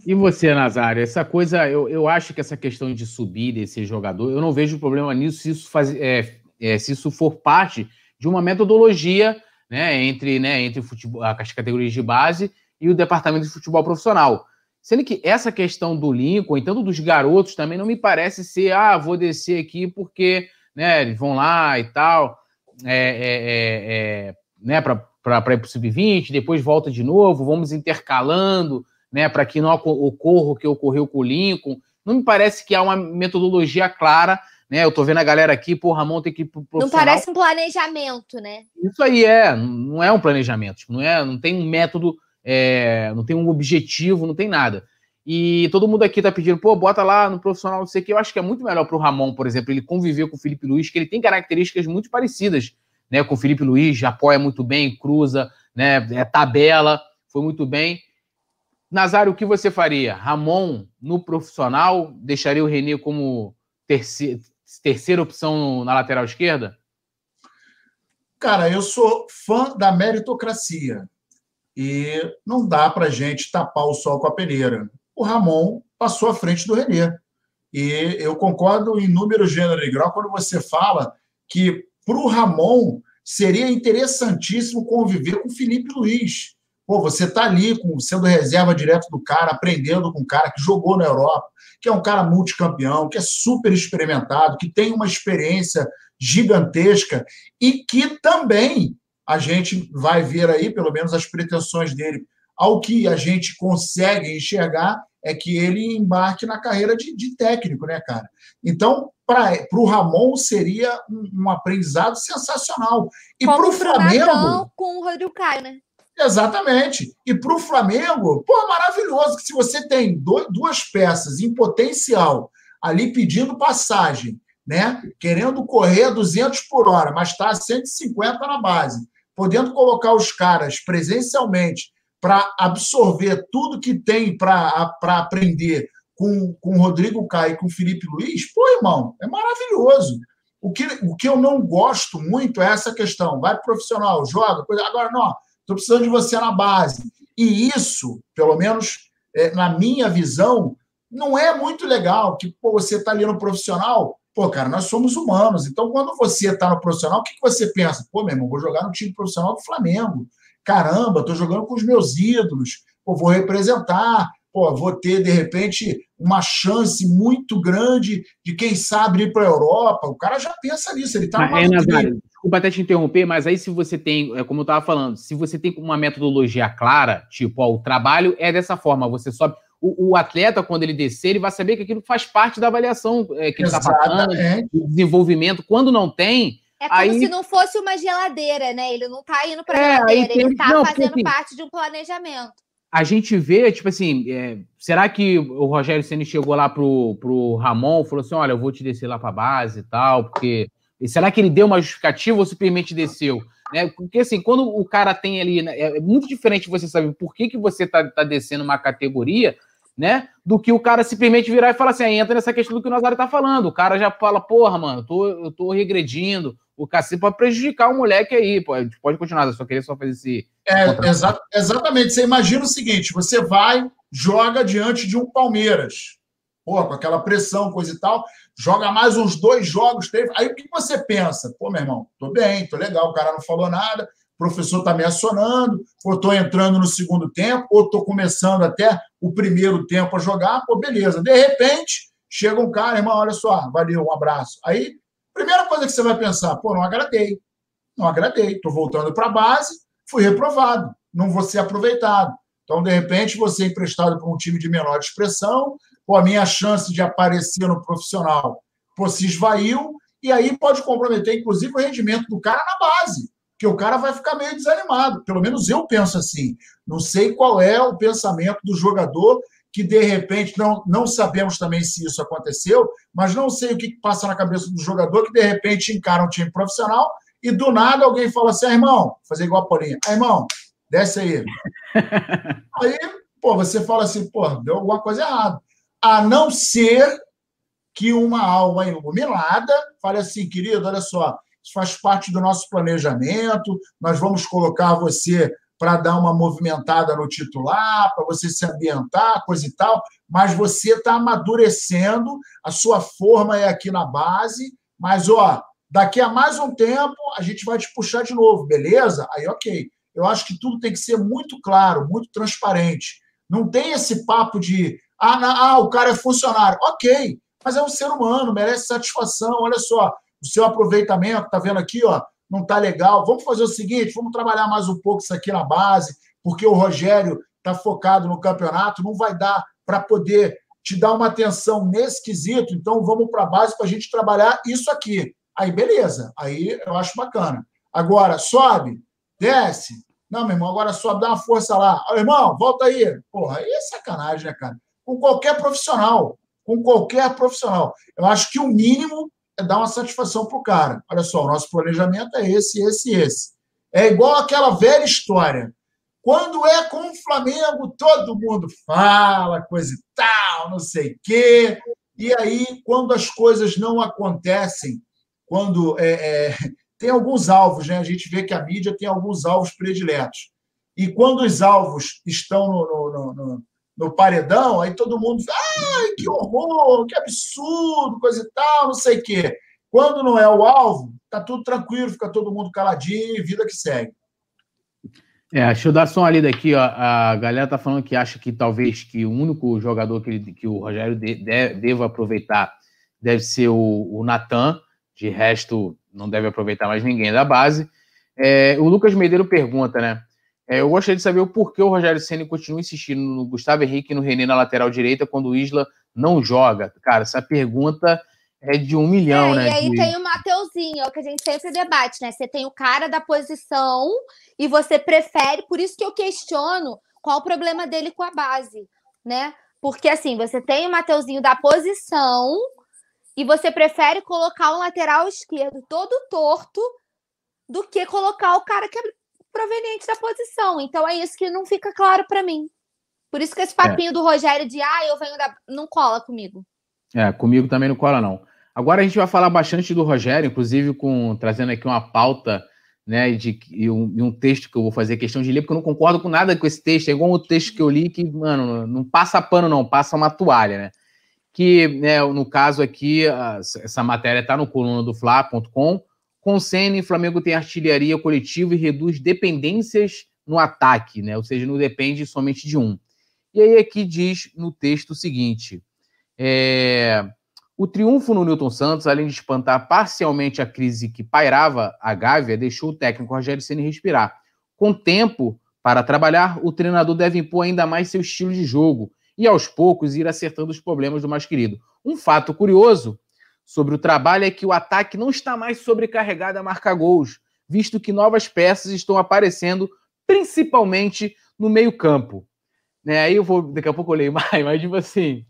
A: E você, Nazário? Essa coisa, eu, eu acho que essa questão de subir desse jogador, eu não vejo problema nisso se isso, faz, é, é, se isso for parte de uma metodologia né, entre, né, entre futebol, as categorias de base e o departamento de futebol profissional. Sendo que essa questão do Lincoln, e tanto dos garotos, também não me parece ser, ah, vou descer aqui porque né, eles vão lá e tal, é, é, é, é né, para ir para o sub-20, depois volta de novo, vamos intercalando, né, para que não ocorra o que ocorreu com o Lincoln. Não me parece que há uma metodologia clara né? Eu tô vendo a galera aqui, pô, Ramon tem que ir pro
B: Não parece um planejamento, né?
A: Isso aí é, não é um planejamento, tipo, não é, não tem um método, é, não tem um objetivo, não tem nada. E todo mundo aqui tá pedindo, pô, bota lá no profissional, não sei o que. Eu acho que é muito melhor pro Ramon, por exemplo, ele conviver com o Felipe Luiz, que ele tem características muito parecidas, né? Com o Felipe Luiz, apoia muito bem, cruza, né? É tabela, foi muito bem. Nazário, o que você faria? Ramon no profissional, deixaria o Renê como terceiro, terceira opção na lateral esquerda?
C: Cara, eu sou fã da meritocracia e não dá para gente tapar o sol com a peneira. O Ramon passou à frente do Renê. E eu concordo em número, gênero e grau quando você fala que para o Ramon seria interessantíssimo conviver com o Felipe Luiz. Pô, você tá ali com, sendo reserva direto do cara, aprendendo com o cara que jogou na Europa, que é um cara multicampeão, que é super experimentado, que tem uma experiência gigantesca e que também a gente vai ver aí, pelo menos as pretensões dele, ao que a gente consegue enxergar é que ele embarque na carreira de, de técnico, né, cara? Então, para o Ramon seria um, um, aprendizado sensacional.
B: E para o Flamengo. Com o Rodrigo Caio, né?
C: Exatamente. E para o Flamengo, pô, maravilhoso que se você tem duas peças em potencial ali pedindo passagem, né? Querendo correr a 200 por hora, mas está a 150 na base, podendo colocar os caras presencialmente para absorver tudo que tem para aprender com, com o Rodrigo Caio e com o Felipe Luiz, pô, irmão, é maravilhoso. O que, o que eu não gosto muito é essa questão. Vai profissional, joga, coisa. Agora, não, Estou precisando de você na base. E isso, pelo menos é, na minha visão, não é muito legal. Que pô, você está ali no profissional. Pô, cara, nós somos humanos. Então, quando você está no profissional, o que, que você pensa? Pô, meu irmão, vou jogar no time profissional do Flamengo. Caramba, estou jogando com os meus ídolos. Pô, vou representar. Pô, vou ter, de repente, uma chance muito grande de, quem sabe, ir para a Europa. O cara já pensa nisso. Ele está
A: Nazário, desculpa até te interromper, mas aí se você tem, é como eu estava falando, se você tem uma metodologia clara, tipo, ó, o trabalho é dessa forma, você sobe. O, o atleta, quando ele descer, ele vai saber que aquilo faz parte da avaliação é, que ele está passando, do desenvolvimento. Quando não tem,
B: é como aí... se não fosse uma geladeira, né? Ele não está indo para a é, geladeira, tem... ele está fazendo porque... parte de um planejamento.
A: A gente vê, tipo assim, é, será que o Rogério Ceni chegou lá pro, pro Ramon e falou assim: olha, eu vou te descer lá para base e tal, porque e será que ele deu uma justificativa ou simplesmente desceu? Né? Porque assim, quando o cara tem ali. Né, é muito diferente você saber por que, que você tá, tá descendo uma categoria, né? Do que o cara simplesmente virar e falar assim, aí entra nessa questão do que o Nazário tá falando. O cara já fala, porra, mano, eu tô, eu tô regredindo. O cacete pode prejudicar o moleque aí. Pode, pode continuar, eu só queria só fazer esse.
C: É, exa exatamente. Você imagina o seguinte: você vai, joga diante de um Palmeiras. Pô, com aquela pressão, coisa e tal joga mais uns dois jogos, três. Aí o que você pensa? Pô, meu irmão, tô bem, tô legal, o cara não falou nada, o professor tá me acionando, ou tô entrando no segundo tempo, ou tô começando até o primeiro tempo a jogar, pô, beleza. De repente, chega um cara, irmão, olha só, valeu, um abraço. Aí, primeira coisa que você vai pensar, pô, não agradei, não agradei, tô voltando para a base, fui reprovado, não vou ser aproveitado. Então, de repente, você é emprestado para um time de menor expressão, pô, a minha chance de aparecer no profissional pô, se esvaiu, e aí pode comprometer, inclusive, o rendimento do cara na base, que o cara vai ficar meio desanimado. Pelo menos eu penso assim. Não sei qual é o pensamento do jogador que de repente não, não sabemos também se isso aconteceu, mas não sei o que passa na cabeça do jogador que de repente encara um time profissional e do nada alguém fala assim: ah, irmão, fazer igual a Paulinha, ah, irmão, desce aí. aí, pô, você fala assim, pô, deu alguma coisa errada a não ser que uma alma iluminada fale assim, querido, olha só, isso faz parte do nosso planejamento. Nós vamos colocar você para dar uma movimentada no titular, para você se ambientar, coisa e tal, mas você está amadurecendo, a sua forma é aqui na base, mas ó, daqui a mais um tempo a gente vai te puxar de novo, beleza? Aí ok. Eu acho que tudo tem que ser muito claro, muito transparente. Não tem esse papo de ah, não, ah o cara é funcionário. Ok, mas é um ser humano, merece satisfação. Olha só, o seu aproveitamento, tá vendo aqui, ó, não está legal. Vamos fazer o seguinte: vamos trabalhar mais um pouco isso aqui na base, porque o Rogério está focado no campeonato, não vai dar para poder te dar uma atenção nesse quesito, então vamos para a base para a gente trabalhar isso aqui. Aí, beleza, aí eu acho bacana. Agora, sobe, desce. Não, meu irmão, agora sobe, dá uma força lá. Irmão, volta aí. Porra, aí é sacanagem, né, cara? Com qualquer profissional, com qualquer profissional. Eu acho que o mínimo é dar uma satisfação para o cara. Olha só, o nosso planejamento é esse, esse esse. É igual aquela velha história. Quando é com o Flamengo, todo mundo fala, coisa e tal, não sei o quê. E aí, quando as coisas não acontecem, quando é, é, tem alguns alvos, né? A gente vê que a mídia tem alguns alvos prediletos. E quando os alvos estão no, no, no, no paredão, aí todo mundo ai, que horror, que absurdo, coisa e tal, não sei o quê. Quando não é o alvo, tá tudo tranquilo, fica todo mundo caladinho vida que segue.
A: É, deixa eu dar só uma lida aqui, ó. A galera tá falando que acha que talvez que o único jogador que, ele, que o Rogério de, de, deva aproveitar deve ser o, o Natan. De resto, não deve aproveitar mais ninguém da base. É, o Lucas Medeiro pergunta, né? É, eu gostaria de saber o porquê o Rogério Senna continua insistindo no Gustavo Henrique e no René na lateral direita quando o Isla não joga. Cara, essa pergunta é de um milhão,
B: é,
A: né?
B: E aí
A: de...
B: tem o Mateuzinho, é o que a gente sempre debate, né? Você tem o cara da posição e você prefere, por isso que eu questiono qual o problema dele com a base, né? Porque assim, você tem o Mateuzinho da posição e você prefere colocar o lateral esquerdo todo torto do que colocar o cara que é proveniente da posição. Então é isso que não fica claro para mim. Por isso que esse papinho é. do Rogério de ah, eu venho da. não cola comigo.
A: É, comigo também não cola, não. Agora a gente vai falar bastante do Rogério, inclusive com trazendo aqui uma pauta né, de, e um, e um, texto que eu vou fazer questão de ler, porque eu não concordo com nada com esse texto. É igual o texto que eu li que, mano, não passa pano, não, passa uma toalha, né? Que, né, no caso aqui, essa matéria está no coluna do Fla.com com o Senna, Flamengo tem artilharia coletiva e reduz dependências no ataque, né? Ou seja, não depende somente de um. E aí aqui diz no texto o seguinte: é, o triunfo no Newton Santos, além de espantar parcialmente a crise que pairava a Gávea, deixou o técnico Rogério Senna respirar. Com tempo para trabalhar, o treinador deve impor ainda mais seu estilo de jogo e aos poucos ir acertando os problemas do mais querido. Um fato curioso sobre o trabalho é que o ataque não está mais sobrecarregado a marcar gols, visto que novas peças estão aparecendo, principalmente no meio-campo. Né? Aí eu vou, daqui a pouco eu leio mais, mas tipo assim,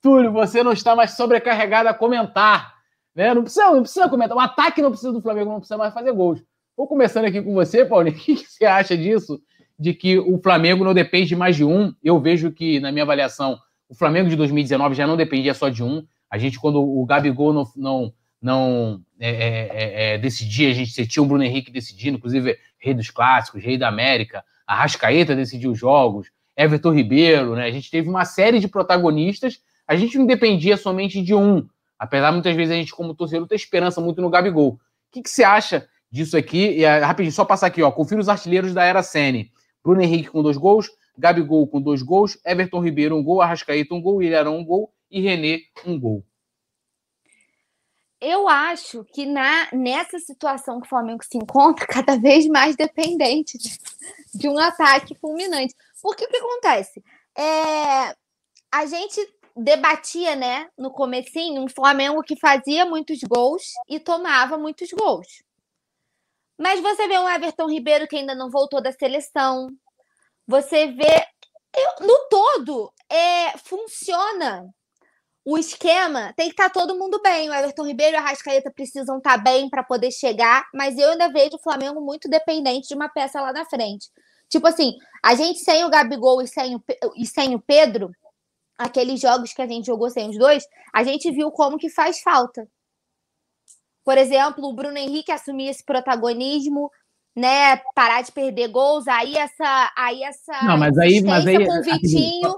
A: Túlio, você não está mais sobrecarregado a comentar. Né? Não, precisa, não precisa comentar. O ataque não precisa do Flamengo, não precisa mais fazer gols. Vou começando aqui com você, Paulinho. O que você acha disso? De que o Flamengo não depende de mais de um. Eu vejo que, na minha avaliação, o Flamengo de 2019 já não dependia só de um. A gente, quando o Gabigol não, não, não é, é, é, é decidia, a gente tinha o Bruno Henrique decidindo, inclusive rei dos clássicos, rei da América, a Rascaeta decidiu os jogos, Everton Ribeiro, né? A gente teve uma série de protagonistas, a gente não dependia somente de um, apesar muitas vezes a gente, como torcedor, ter esperança muito no Gabigol. O que, que você acha disso aqui? E, rapidinho, só passar aqui, ó. Confira os artilheiros da era Sene. Bruno Henrique com dois gols, Gabigol com dois gols, Everton Ribeiro um gol, Arrascaeta um gol, Ilharão um gol, e René um gol.
B: Eu acho que na, nessa situação que o Flamengo se encontra, cada vez mais dependente de, um ataque fulminante. Porque o que acontece? É, a gente debatia, né, no comecinho, um Flamengo que fazia muitos gols e tomava muitos gols. Mas você vê um Everton Ribeiro que ainda não voltou da seleção. Você vê eu, no todo é, funciona o esquema tem que estar tá todo mundo bem. O Everton Ribeiro e a Rascaeta precisam estar tá bem para poder chegar, mas eu ainda vejo o Flamengo muito dependente de uma peça lá na frente. Tipo assim, a gente sem o Gabigol e sem o, e sem o Pedro, aqueles jogos que a gente jogou sem os dois, a gente viu como que faz falta. por exemplo, o Bruno Henrique assumir esse protagonismo, né? Parar de perder gols, aí essa. Aí essa
A: não, mas aí, mas aí
B: com o Vitinho.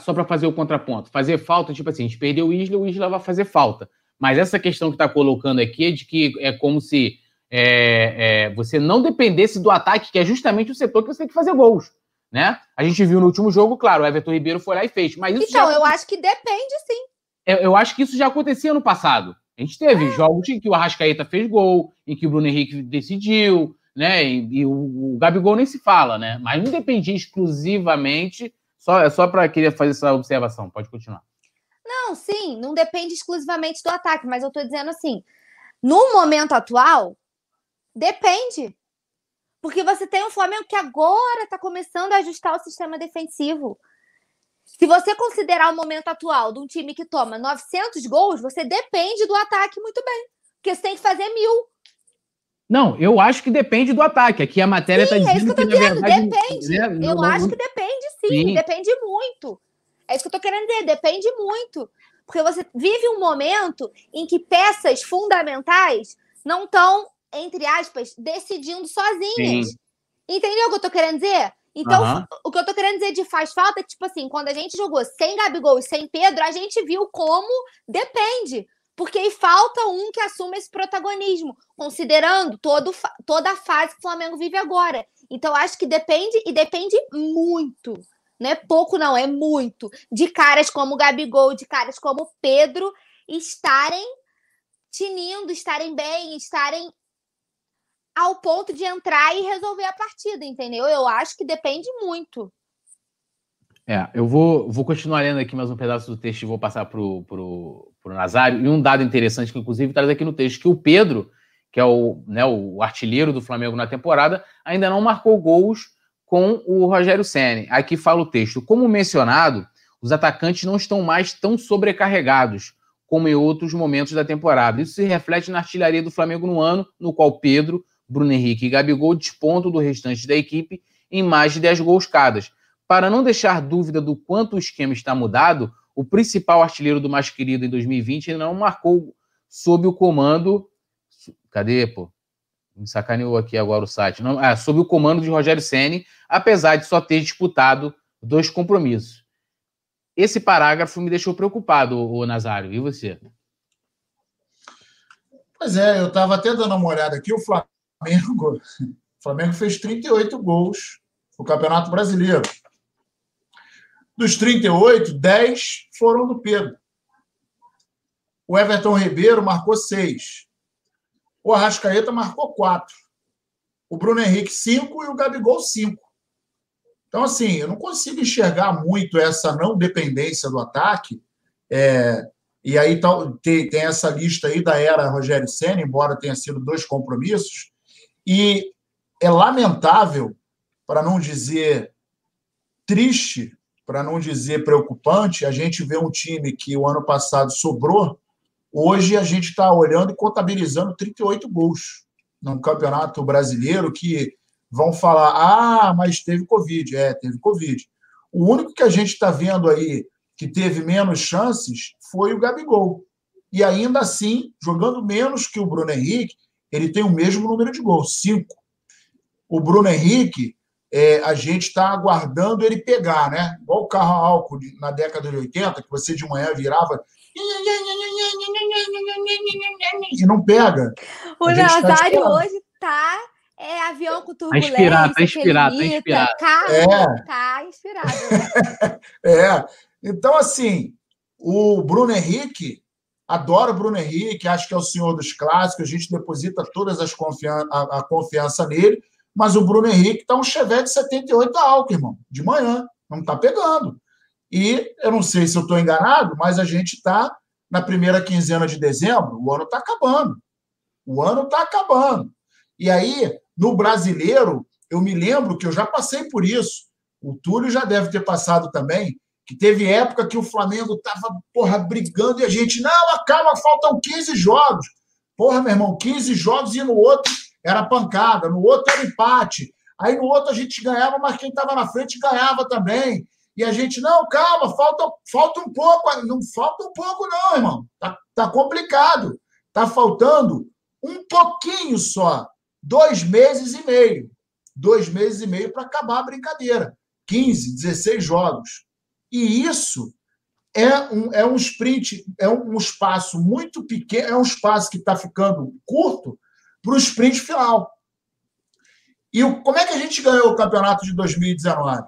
A: Só para fazer o contraponto. Fazer falta, tipo assim, a gente perdeu o Isla, o Isla vai fazer falta. Mas essa questão que está colocando aqui é de que é como se é, é, você não dependesse do ataque, que é justamente o setor que você tem que fazer gols. Né? A gente viu no último jogo, claro, o Everton Ribeiro foi lá e fez. Mas
B: então, já... eu acho que depende, sim.
A: Eu, eu, acho que isso já acontecia no passado. A gente teve é. jogos em que o Arrascaeta fez gol, em que o Bruno Henrique decidiu, né? E, e o, o, Gabigol nem se fala, né? Mas não dependia exclusivamente. Só, é só para querer fazer essa observação. Pode continuar.
B: Não, sim, não depende exclusivamente do ataque, mas eu estou dizendo assim, no momento atual, depende. Porque você tem um Flamengo que agora está começando a ajustar o sistema defensivo. Se você considerar o momento atual de um time que toma 900 gols, você depende do ataque muito bem. Porque você tem que fazer mil.
A: Não, eu acho que depende do ataque. Aqui a matéria está dizendo. É isso que eu tô dizendo,
B: verdade, depende. Né, eu não, acho não... que depende, sim, sim, depende muito. É isso que eu tô querendo dizer, depende muito. Porque você vive um momento em que peças fundamentais não estão, entre aspas, decidindo sozinhas. Sim. Entendeu o que eu tô querendo dizer? Então, uhum. o que eu tô querendo dizer de faz falta é que, tipo assim, quando a gente jogou sem Gabigol e sem Pedro, a gente viu como depende. Porque falta um que assuma esse protagonismo, considerando todo, toda a fase que o Flamengo vive agora. Então, acho que depende e depende muito. Não é pouco, não, é muito. De caras como Gabigol, de caras como Pedro estarem tinindo, estarem bem, estarem ao ponto de entrar e resolver a partida, entendeu? Eu acho que depende muito.
A: É, eu vou, vou continuar lendo aqui mais um pedaço do texto e vou passar para o pro, pro Nazário. E um dado interessante que, inclusive, traz aqui no texto, que o Pedro, que é o, né, o artilheiro do Flamengo na temporada, ainda não marcou gols com o Rogério Senna. Aqui fala o texto. Como mencionado, os atacantes não estão mais tão sobrecarregados como em outros momentos da temporada. Isso se reflete na artilharia do Flamengo no ano, no qual Pedro, Bruno Henrique e Gabigol despontam do restante da equipe em mais de 10 gols cada. Para não deixar dúvida do quanto o esquema está mudado, o principal artilheiro do mais querido em 2020 ainda não marcou sob o comando. Cadê, pô? Me sacaneou aqui agora o site. Não, ah, sob o comando de Rogério Ceni, apesar de só ter disputado dois compromissos. Esse parágrafo me deixou preocupado, o Nazário. E você?
C: Pois é, eu estava até dando uma olhada aqui. O Flamengo, o Flamengo fez 38 gols no Campeonato Brasileiro. Dos 38, 10 foram do Pedro. O Everton Ribeiro marcou 6. O Arrascaeta marcou 4. O Bruno Henrique, 5 e o Gabigol, 5. Então, assim, eu não consigo enxergar muito essa não dependência do ataque. É, e aí tem, tem, essa lista aí da era Rogério Senna, embora tenha sido dois compromissos. E é lamentável, para não dizer triste, para não dizer preocupante, a gente vê um time que o ano passado sobrou, hoje a gente está olhando e contabilizando 38 gols num campeonato brasileiro que vão falar: ah, mas teve Covid. É, teve Covid. O único que a gente está vendo aí que teve menos chances foi o Gabigol. E ainda assim, jogando menos que o Bruno Henrique, ele tem o mesmo número de gols, cinco. O Bruno Henrique, é, a gente está aguardando ele pegar, né? Igual o carro a álcool na década de 80, que você de manhã virava e não pega.
B: O Nazário tá hoje tá é avião com turbulência. Tá inspirado,
A: tá inspirado, tá inspirado.
B: Carro, é. tá inspirado.
C: é. Então, assim, o Bruno Henrique, Adoro o Bruno Henrique, acho que é o senhor dos clássicos, a gente deposita todas as confian a, a confiança nele, mas o Bruno Henrique está um Chevette 78 álcool, irmão, de manhã, não está pegando. E eu não sei se eu estou enganado, mas a gente está na primeira quinzena de dezembro, o ano está acabando. O ano está acabando. E aí, no brasileiro, eu me lembro que eu já passei por isso. O Túlio já deve ter passado também que teve época que o Flamengo tava, porra, brigando e a gente, não, calma, faltam 15 jogos. Porra, meu irmão, 15 jogos e no outro era pancada, no outro era empate. Aí no outro a gente ganhava, mas quem estava na frente ganhava também. E a gente, não, calma, falta, falta um pouco. Não falta um pouco, não, irmão. Tá, tá complicado. Tá faltando um pouquinho só, dois meses e meio. Dois meses e meio para acabar a brincadeira. 15, 16 jogos. E isso é um, é um sprint, é um, espaço muito pequeno, é um espaço que está ficando curto para o sprint final. E como é que a gente ganhou o campeonato de 2019?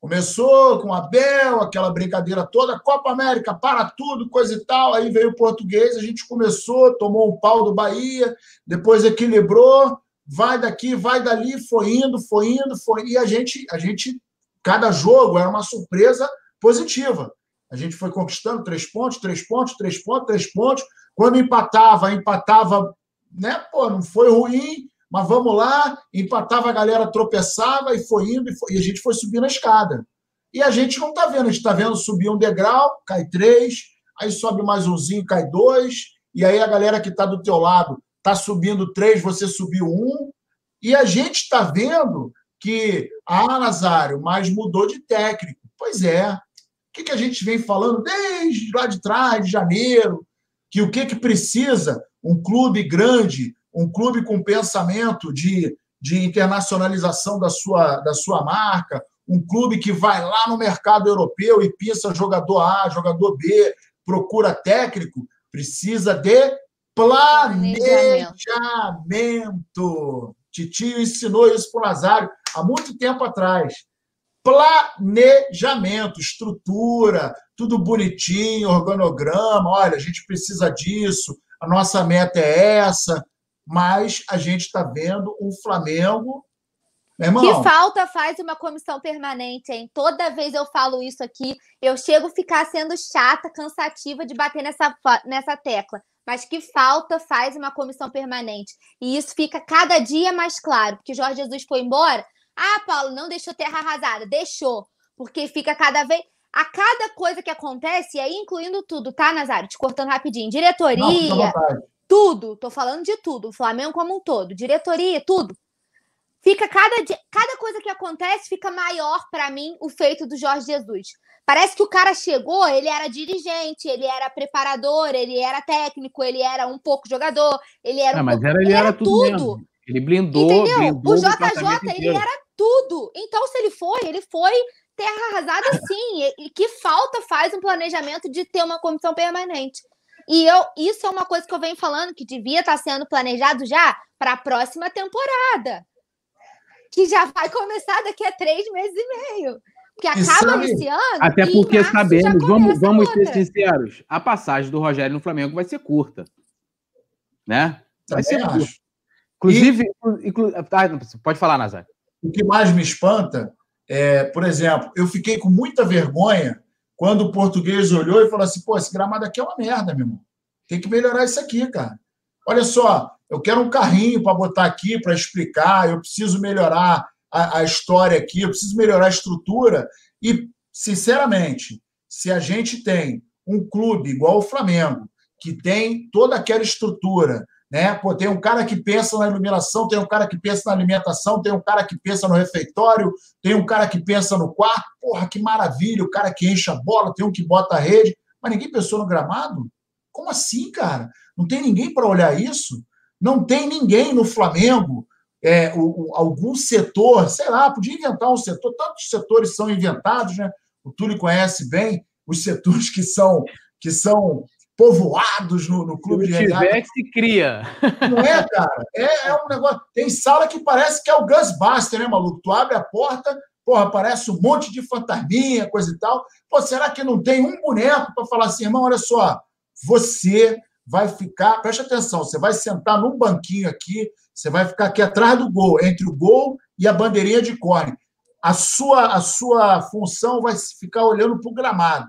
C: Começou com a Bel, aquela brincadeira toda, Copa América, para tudo, coisa e tal. Aí veio o português, a gente começou, tomou um pau do Bahia, depois equilibrou, vai daqui, vai dali, foi indo, foi indo, foi. E a gente, a gente, cada jogo era uma surpresa positiva. A gente foi conquistando três pontos, três pontos, três pontos, três pontos. Quando empatava, empatava, né? Pô, não foi ruim, mas vamos lá. Empatava, a galera tropeçava e foi indo, e, foi, e a gente foi subindo a escada. E a gente não está vendo, a gente está vendo subir um degrau, cai três, aí sobe mais umzinho, cai dois, e aí a galera que está do teu lado está subindo três, você subiu um, e a gente está vendo que, ah, Nazário, mas mudou de técnico. Pois é. O que, que a gente vem falando desde lá de trás, de janeiro, que o que, que precisa um clube grande, um clube com pensamento de, de internacionalização da sua, da sua marca, um clube que vai lá no mercado europeu e pensa jogador A, jogador B, procura técnico, precisa de planejamento. Titio ensinou isso para o Nazário há muito tempo atrás. Planejamento, estrutura, tudo bonitinho, organograma. Olha, a gente precisa disso, a nossa meta é essa, mas a gente está vendo um Flamengo.
B: Que falta faz uma comissão permanente, hein? Toda vez eu falo isso aqui, eu chego a ficar sendo chata, cansativa de bater nessa, nessa tecla mas que falta faz uma comissão permanente. E isso fica cada dia mais claro, porque Jorge Jesus foi embora. Ah, Paulo, não deixou terra arrasada. Deixou, porque fica cada vez. A cada coisa que acontece, e aí incluindo tudo, tá, Nazário? Te cortando rapidinho. Diretoria, não, tudo. Tô falando de tudo. O Flamengo como um todo. Diretoria, tudo. Fica cada dia, cada coisa que acontece fica maior para mim o feito do Jorge Jesus. Parece que o cara chegou, ele era dirigente, ele era preparador, ele era técnico, ele era um pouco jogador, ele era,
A: ah,
B: um
A: mas
B: pouco,
A: era, ele, ele era, tudo. tudo. Ele blindou,
B: Entendeu?
A: blindou
B: o JJ, ele era tudo. Então, se ele foi, ele foi terra arrasada sim. E, e que falta faz um planejamento de ter uma comissão permanente. E eu, isso é uma coisa que eu venho falando que devia estar sendo planejado já para a próxima temporada. Que já vai começar daqui a três meses e meio. Que acaba esse ano.
A: Até porque sabemos, vamos, vamos ser sinceros, a passagem do Rogério no Flamengo vai ser curta. Né? Vai Também ser acho. curta. Inclusive, e... inclu... ah, pode falar, Nazar.
C: O que mais me espanta é, por exemplo, eu fiquei com muita vergonha quando o português olhou e falou assim: pô, esse gramado aqui é uma merda, meu irmão. Tem que melhorar isso aqui, cara. Olha só, eu quero um carrinho para botar aqui, para explicar, eu preciso melhorar a, a história aqui, eu preciso melhorar a estrutura. E, sinceramente, se a gente tem um clube igual o Flamengo, que tem toda aquela estrutura, né? Pô, tem um cara que pensa na iluminação, tem um cara que pensa na alimentação, tem um cara que pensa no refeitório, tem um cara que pensa no quarto. Porra, que maravilha! O cara que enche a bola, tem um que bota a rede, mas ninguém pensou no gramado? Como assim, cara? Não tem ninguém para olhar isso? Não tem ninguém no Flamengo é, o, o, algum setor, sei lá, podia inventar um setor, tantos setores são inventados, né? O Túlio conhece bem os setores que são que são povoados no, no clube de regata.
A: tiver, se cria.
C: Não é, cara? É, é um negócio. Tem sala que parece que é o Ghostbuster, né, maluco? Tu abre a porta, porra, aparece um monte de fantasminha, coisa e tal. Pô, será que não tem um boneco para falar assim, irmão, olha só, você vai ficar, preste atenção, você vai sentar num banquinho aqui, você vai ficar aqui atrás do gol, entre o gol e a bandeirinha de corne. A sua, a sua função vai ficar olhando para o gramado.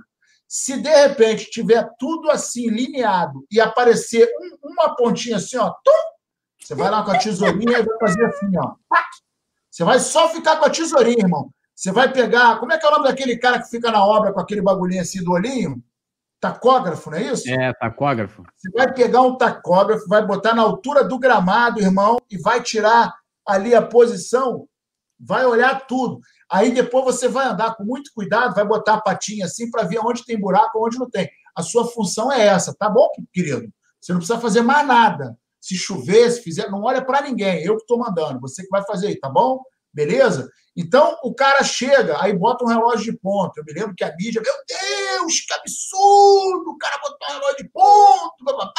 C: Se de repente tiver tudo assim lineado e aparecer um, uma pontinha assim, ó, tum, você vai lá com a tesourinha e vai fazer assim, ó. Você vai só ficar com a tesourinha, irmão. Você vai pegar. Como é que é o nome daquele cara que fica na obra com aquele bagulhinho assim do olhinho? Tacógrafo, não é isso?
A: É, tacógrafo.
C: Você vai pegar um tacógrafo, vai botar na altura do gramado, irmão, e vai tirar ali a posição, vai olhar tudo. Aí depois você vai andar com muito cuidado, vai botar a patinha assim para ver onde tem buraco, onde não tem. A sua função é essa, tá bom, querido? Você não precisa fazer mais nada. Se chover, se fizer, não olha para ninguém. Eu que estou mandando. Você que vai fazer aí, tá bom? Beleza? Então o cara chega, aí bota um relógio de ponto. Eu me lembro que a mídia, meu Deus, que absurdo! O cara botou um relógio de ponto, babá.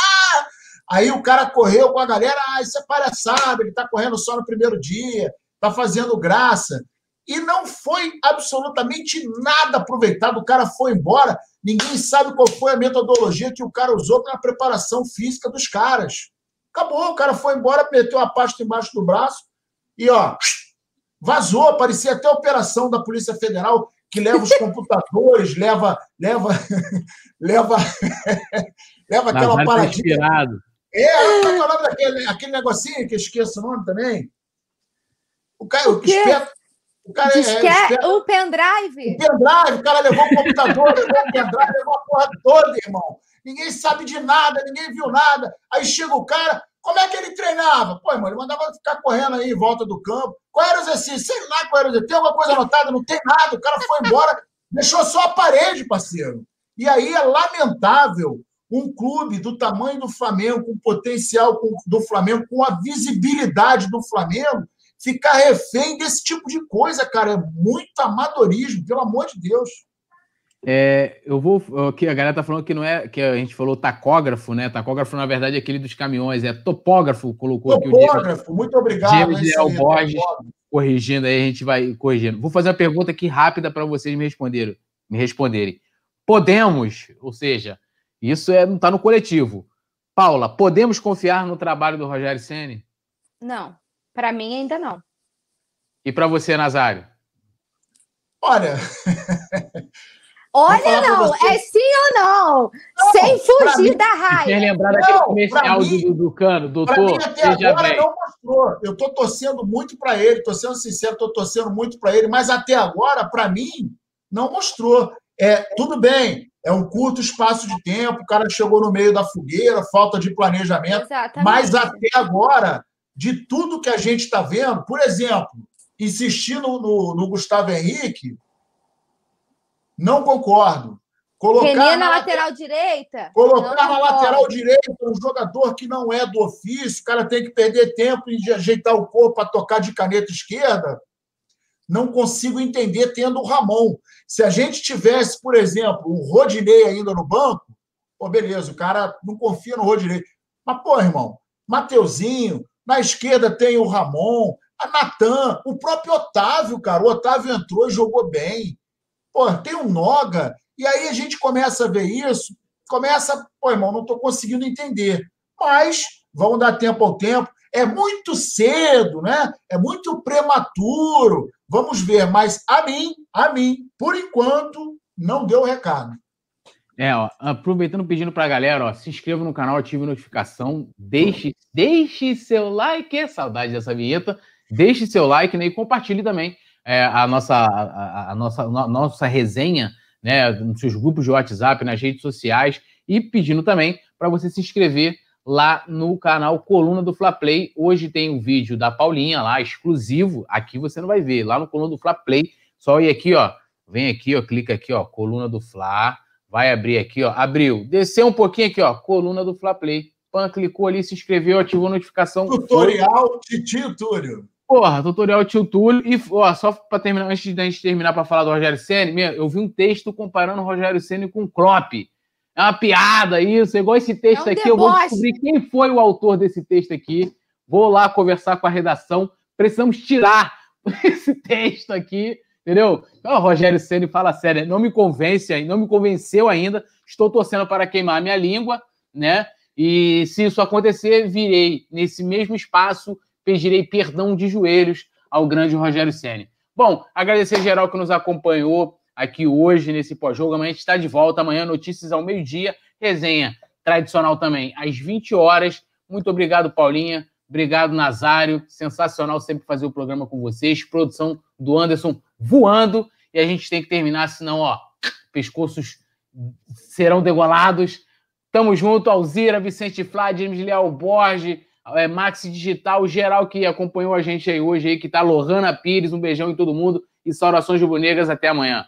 C: Aí o cara correu com a galera, ah, isso é palhaçada, ele está correndo só no primeiro dia, está fazendo graça. E não foi absolutamente nada aproveitado. O cara foi embora, ninguém sabe qual foi a metodologia que o cara usou para a preparação física dos caras. Acabou, o cara foi embora, meteu a pasta embaixo do braço e, ó, Vazou, parecia até a operação da Polícia Federal que leva os computadores, leva, leva, leva, leva aquela paradinha. É, qual é o nome daquele aquele negocinho que eu esqueço o nome também?
B: O cara, o, o espeta, o cara é, espeta, o pendrive.
C: O pendrive, o cara levou o computador, levou o pendrive, levou a porra toda, irmão. Ninguém sabe de nada, ninguém viu nada. Aí chega o cara, como é que ele treinava? Pô, irmão, ele mandava ficar correndo aí em volta do campo. Qual era o exercício? Sei lá qual era o exercício. Tem alguma coisa anotada? Não tem nada. O cara foi embora, deixou só a parede, parceiro. E aí é lamentável um clube do tamanho do Flamengo, com o potencial do Flamengo, com a visibilidade do Flamengo, ficar refém desse tipo de coisa, cara. É muito amadorismo, pelo amor de Deus.
A: É, eu vou. Aqui, a galera tá falando que não é. Que a gente falou tacógrafo, né? Tacógrafo, na verdade, é aquele dos caminhões, é topógrafo, colocou
C: topógrafo, aqui o Topógrafo, muito obrigado.
A: Leal Borges, corrigindo aí, a gente vai corrigindo. Vou fazer uma pergunta aqui rápida para vocês me responderem, me responderem. Podemos, ou seja, isso é, não está no coletivo. Paula, podemos confiar no trabalho do Rogério Ceni?
B: Não, para mim ainda não.
A: E para você, Nazário?
C: Olha,
B: Olha, não, é sim ou não? não Sem fugir mim, da raiva. Quer
A: lembrar daquele comercial mim, do, do Cano, doutor? Mim,
C: até agora bem. não mostrou. Eu estou torcendo muito para ele, estou sendo sincero, estou torcendo muito para ele, mas até agora, para mim, não mostrou. É, tudo bem, é um curto espaço de tempo, o cara chegou no meio da fogueira, falta de planejamento, Exatamente. mas até agora, de tudo que a gente está vendo, por exemplo, insistindo no, no Gustavo Henrique, não concordo.
B: Colocar na, lateral direita?
C: Colocar na lateral direita um jogador que não é do ofício, o cara tem que perder tempo e ajeitar o corpo para tocar de caneta esquerda. Não consigo entender tendo o Ramon. Se a gente tivesse, por exemplo, o Rodinei ainda no banco, pô, beleza, o cara não confia no Rodinei. Mas, pô, irmão, Mateuzinho, na esquerda tem o Ramon, a Natan, o próprio Otávio, cara. O Otávio entrou e jogou bem. Pô, tem um Noga, e aí a gente começa a ver isso, começa, pô, irmão, não estou conseguindo entender. Mas vamos dar tempo ao tempo. É muito cedo, né? É muito prematuro. Vamos ver, mas a mim, a mim, por enquanto, não deu recado.
A: É, ó, aproveitando pedindo para a galera, ó, se inscreva no canal, ative a notificação, deixe, deixe seu like, saudade dessa vinheta, deixe seu like né, e compartilhe também é, a, nossa, a, a, nossa, a nossa resenha né, nos seus grupos de WhatsApp, nas redes sociais e pedindo também para você se inscrever lá no canal Coluna do Fla Play. Hoje tem um vídeo da Paulinha lá, exclusivo. Aqui você não vai ver, lá no Coluna do Fla Play. Só ir aqui, ó. Vem aqui, ó, clica aqui, ó, Coluna do Fla. Vai abrir aqui, ó. Abriu. Desceu um pouquinho aqui, ó, Coluna do Fla Play. Pan clicou ali, se inscreveu, ativou a notificação.
C: Tutorial Titio Túlio.
A: Porra, tutorial tio Túlio. E ó, só para terminar, antes da gente terminar para falar do Rogério Senna, eu vi um texto comparando o Rogério Senna com o Klopp. É uma piada isso, igual esse texto é um aqui. Deboche. Eu vou descobrir quem foi o autor desse texto aqui. Vou lá conversar com a redação. Precisamos tirar esse texto aqui, entendeu? Então, Rogério Senna fala sério, não me convence, não me convenceu ainda. Estou torcendo para queimar minha língua, né? E se isso acontecer, virei nesse mesmo espaço pedirei perdão de joelhos ao grande Rogério Ceni. Bom, agradecer geral que nos acompanhou aqui hoje nesse pós-jogo. Amanhã a gente está de volta. Amanhã, notícias ao meio-dia. Resenha tradicional também às 20 horas. Muito obrigado, Paulinha. Obrigado, Nazário. Sensacional sempre fazer o programa com vocês. Produção do Anderson voando. E a gente tem que terminar, senão, ó, pescoços serão degolados. Tamo junto, Alzira, Vicente Flá, James Leal Borges, é, Maxi Digital, geral que acompanhou a gente aí hoje, aí, que tá Lohana Pires, um beijão em todo mundo e saudações rubro-negras, até amanhã.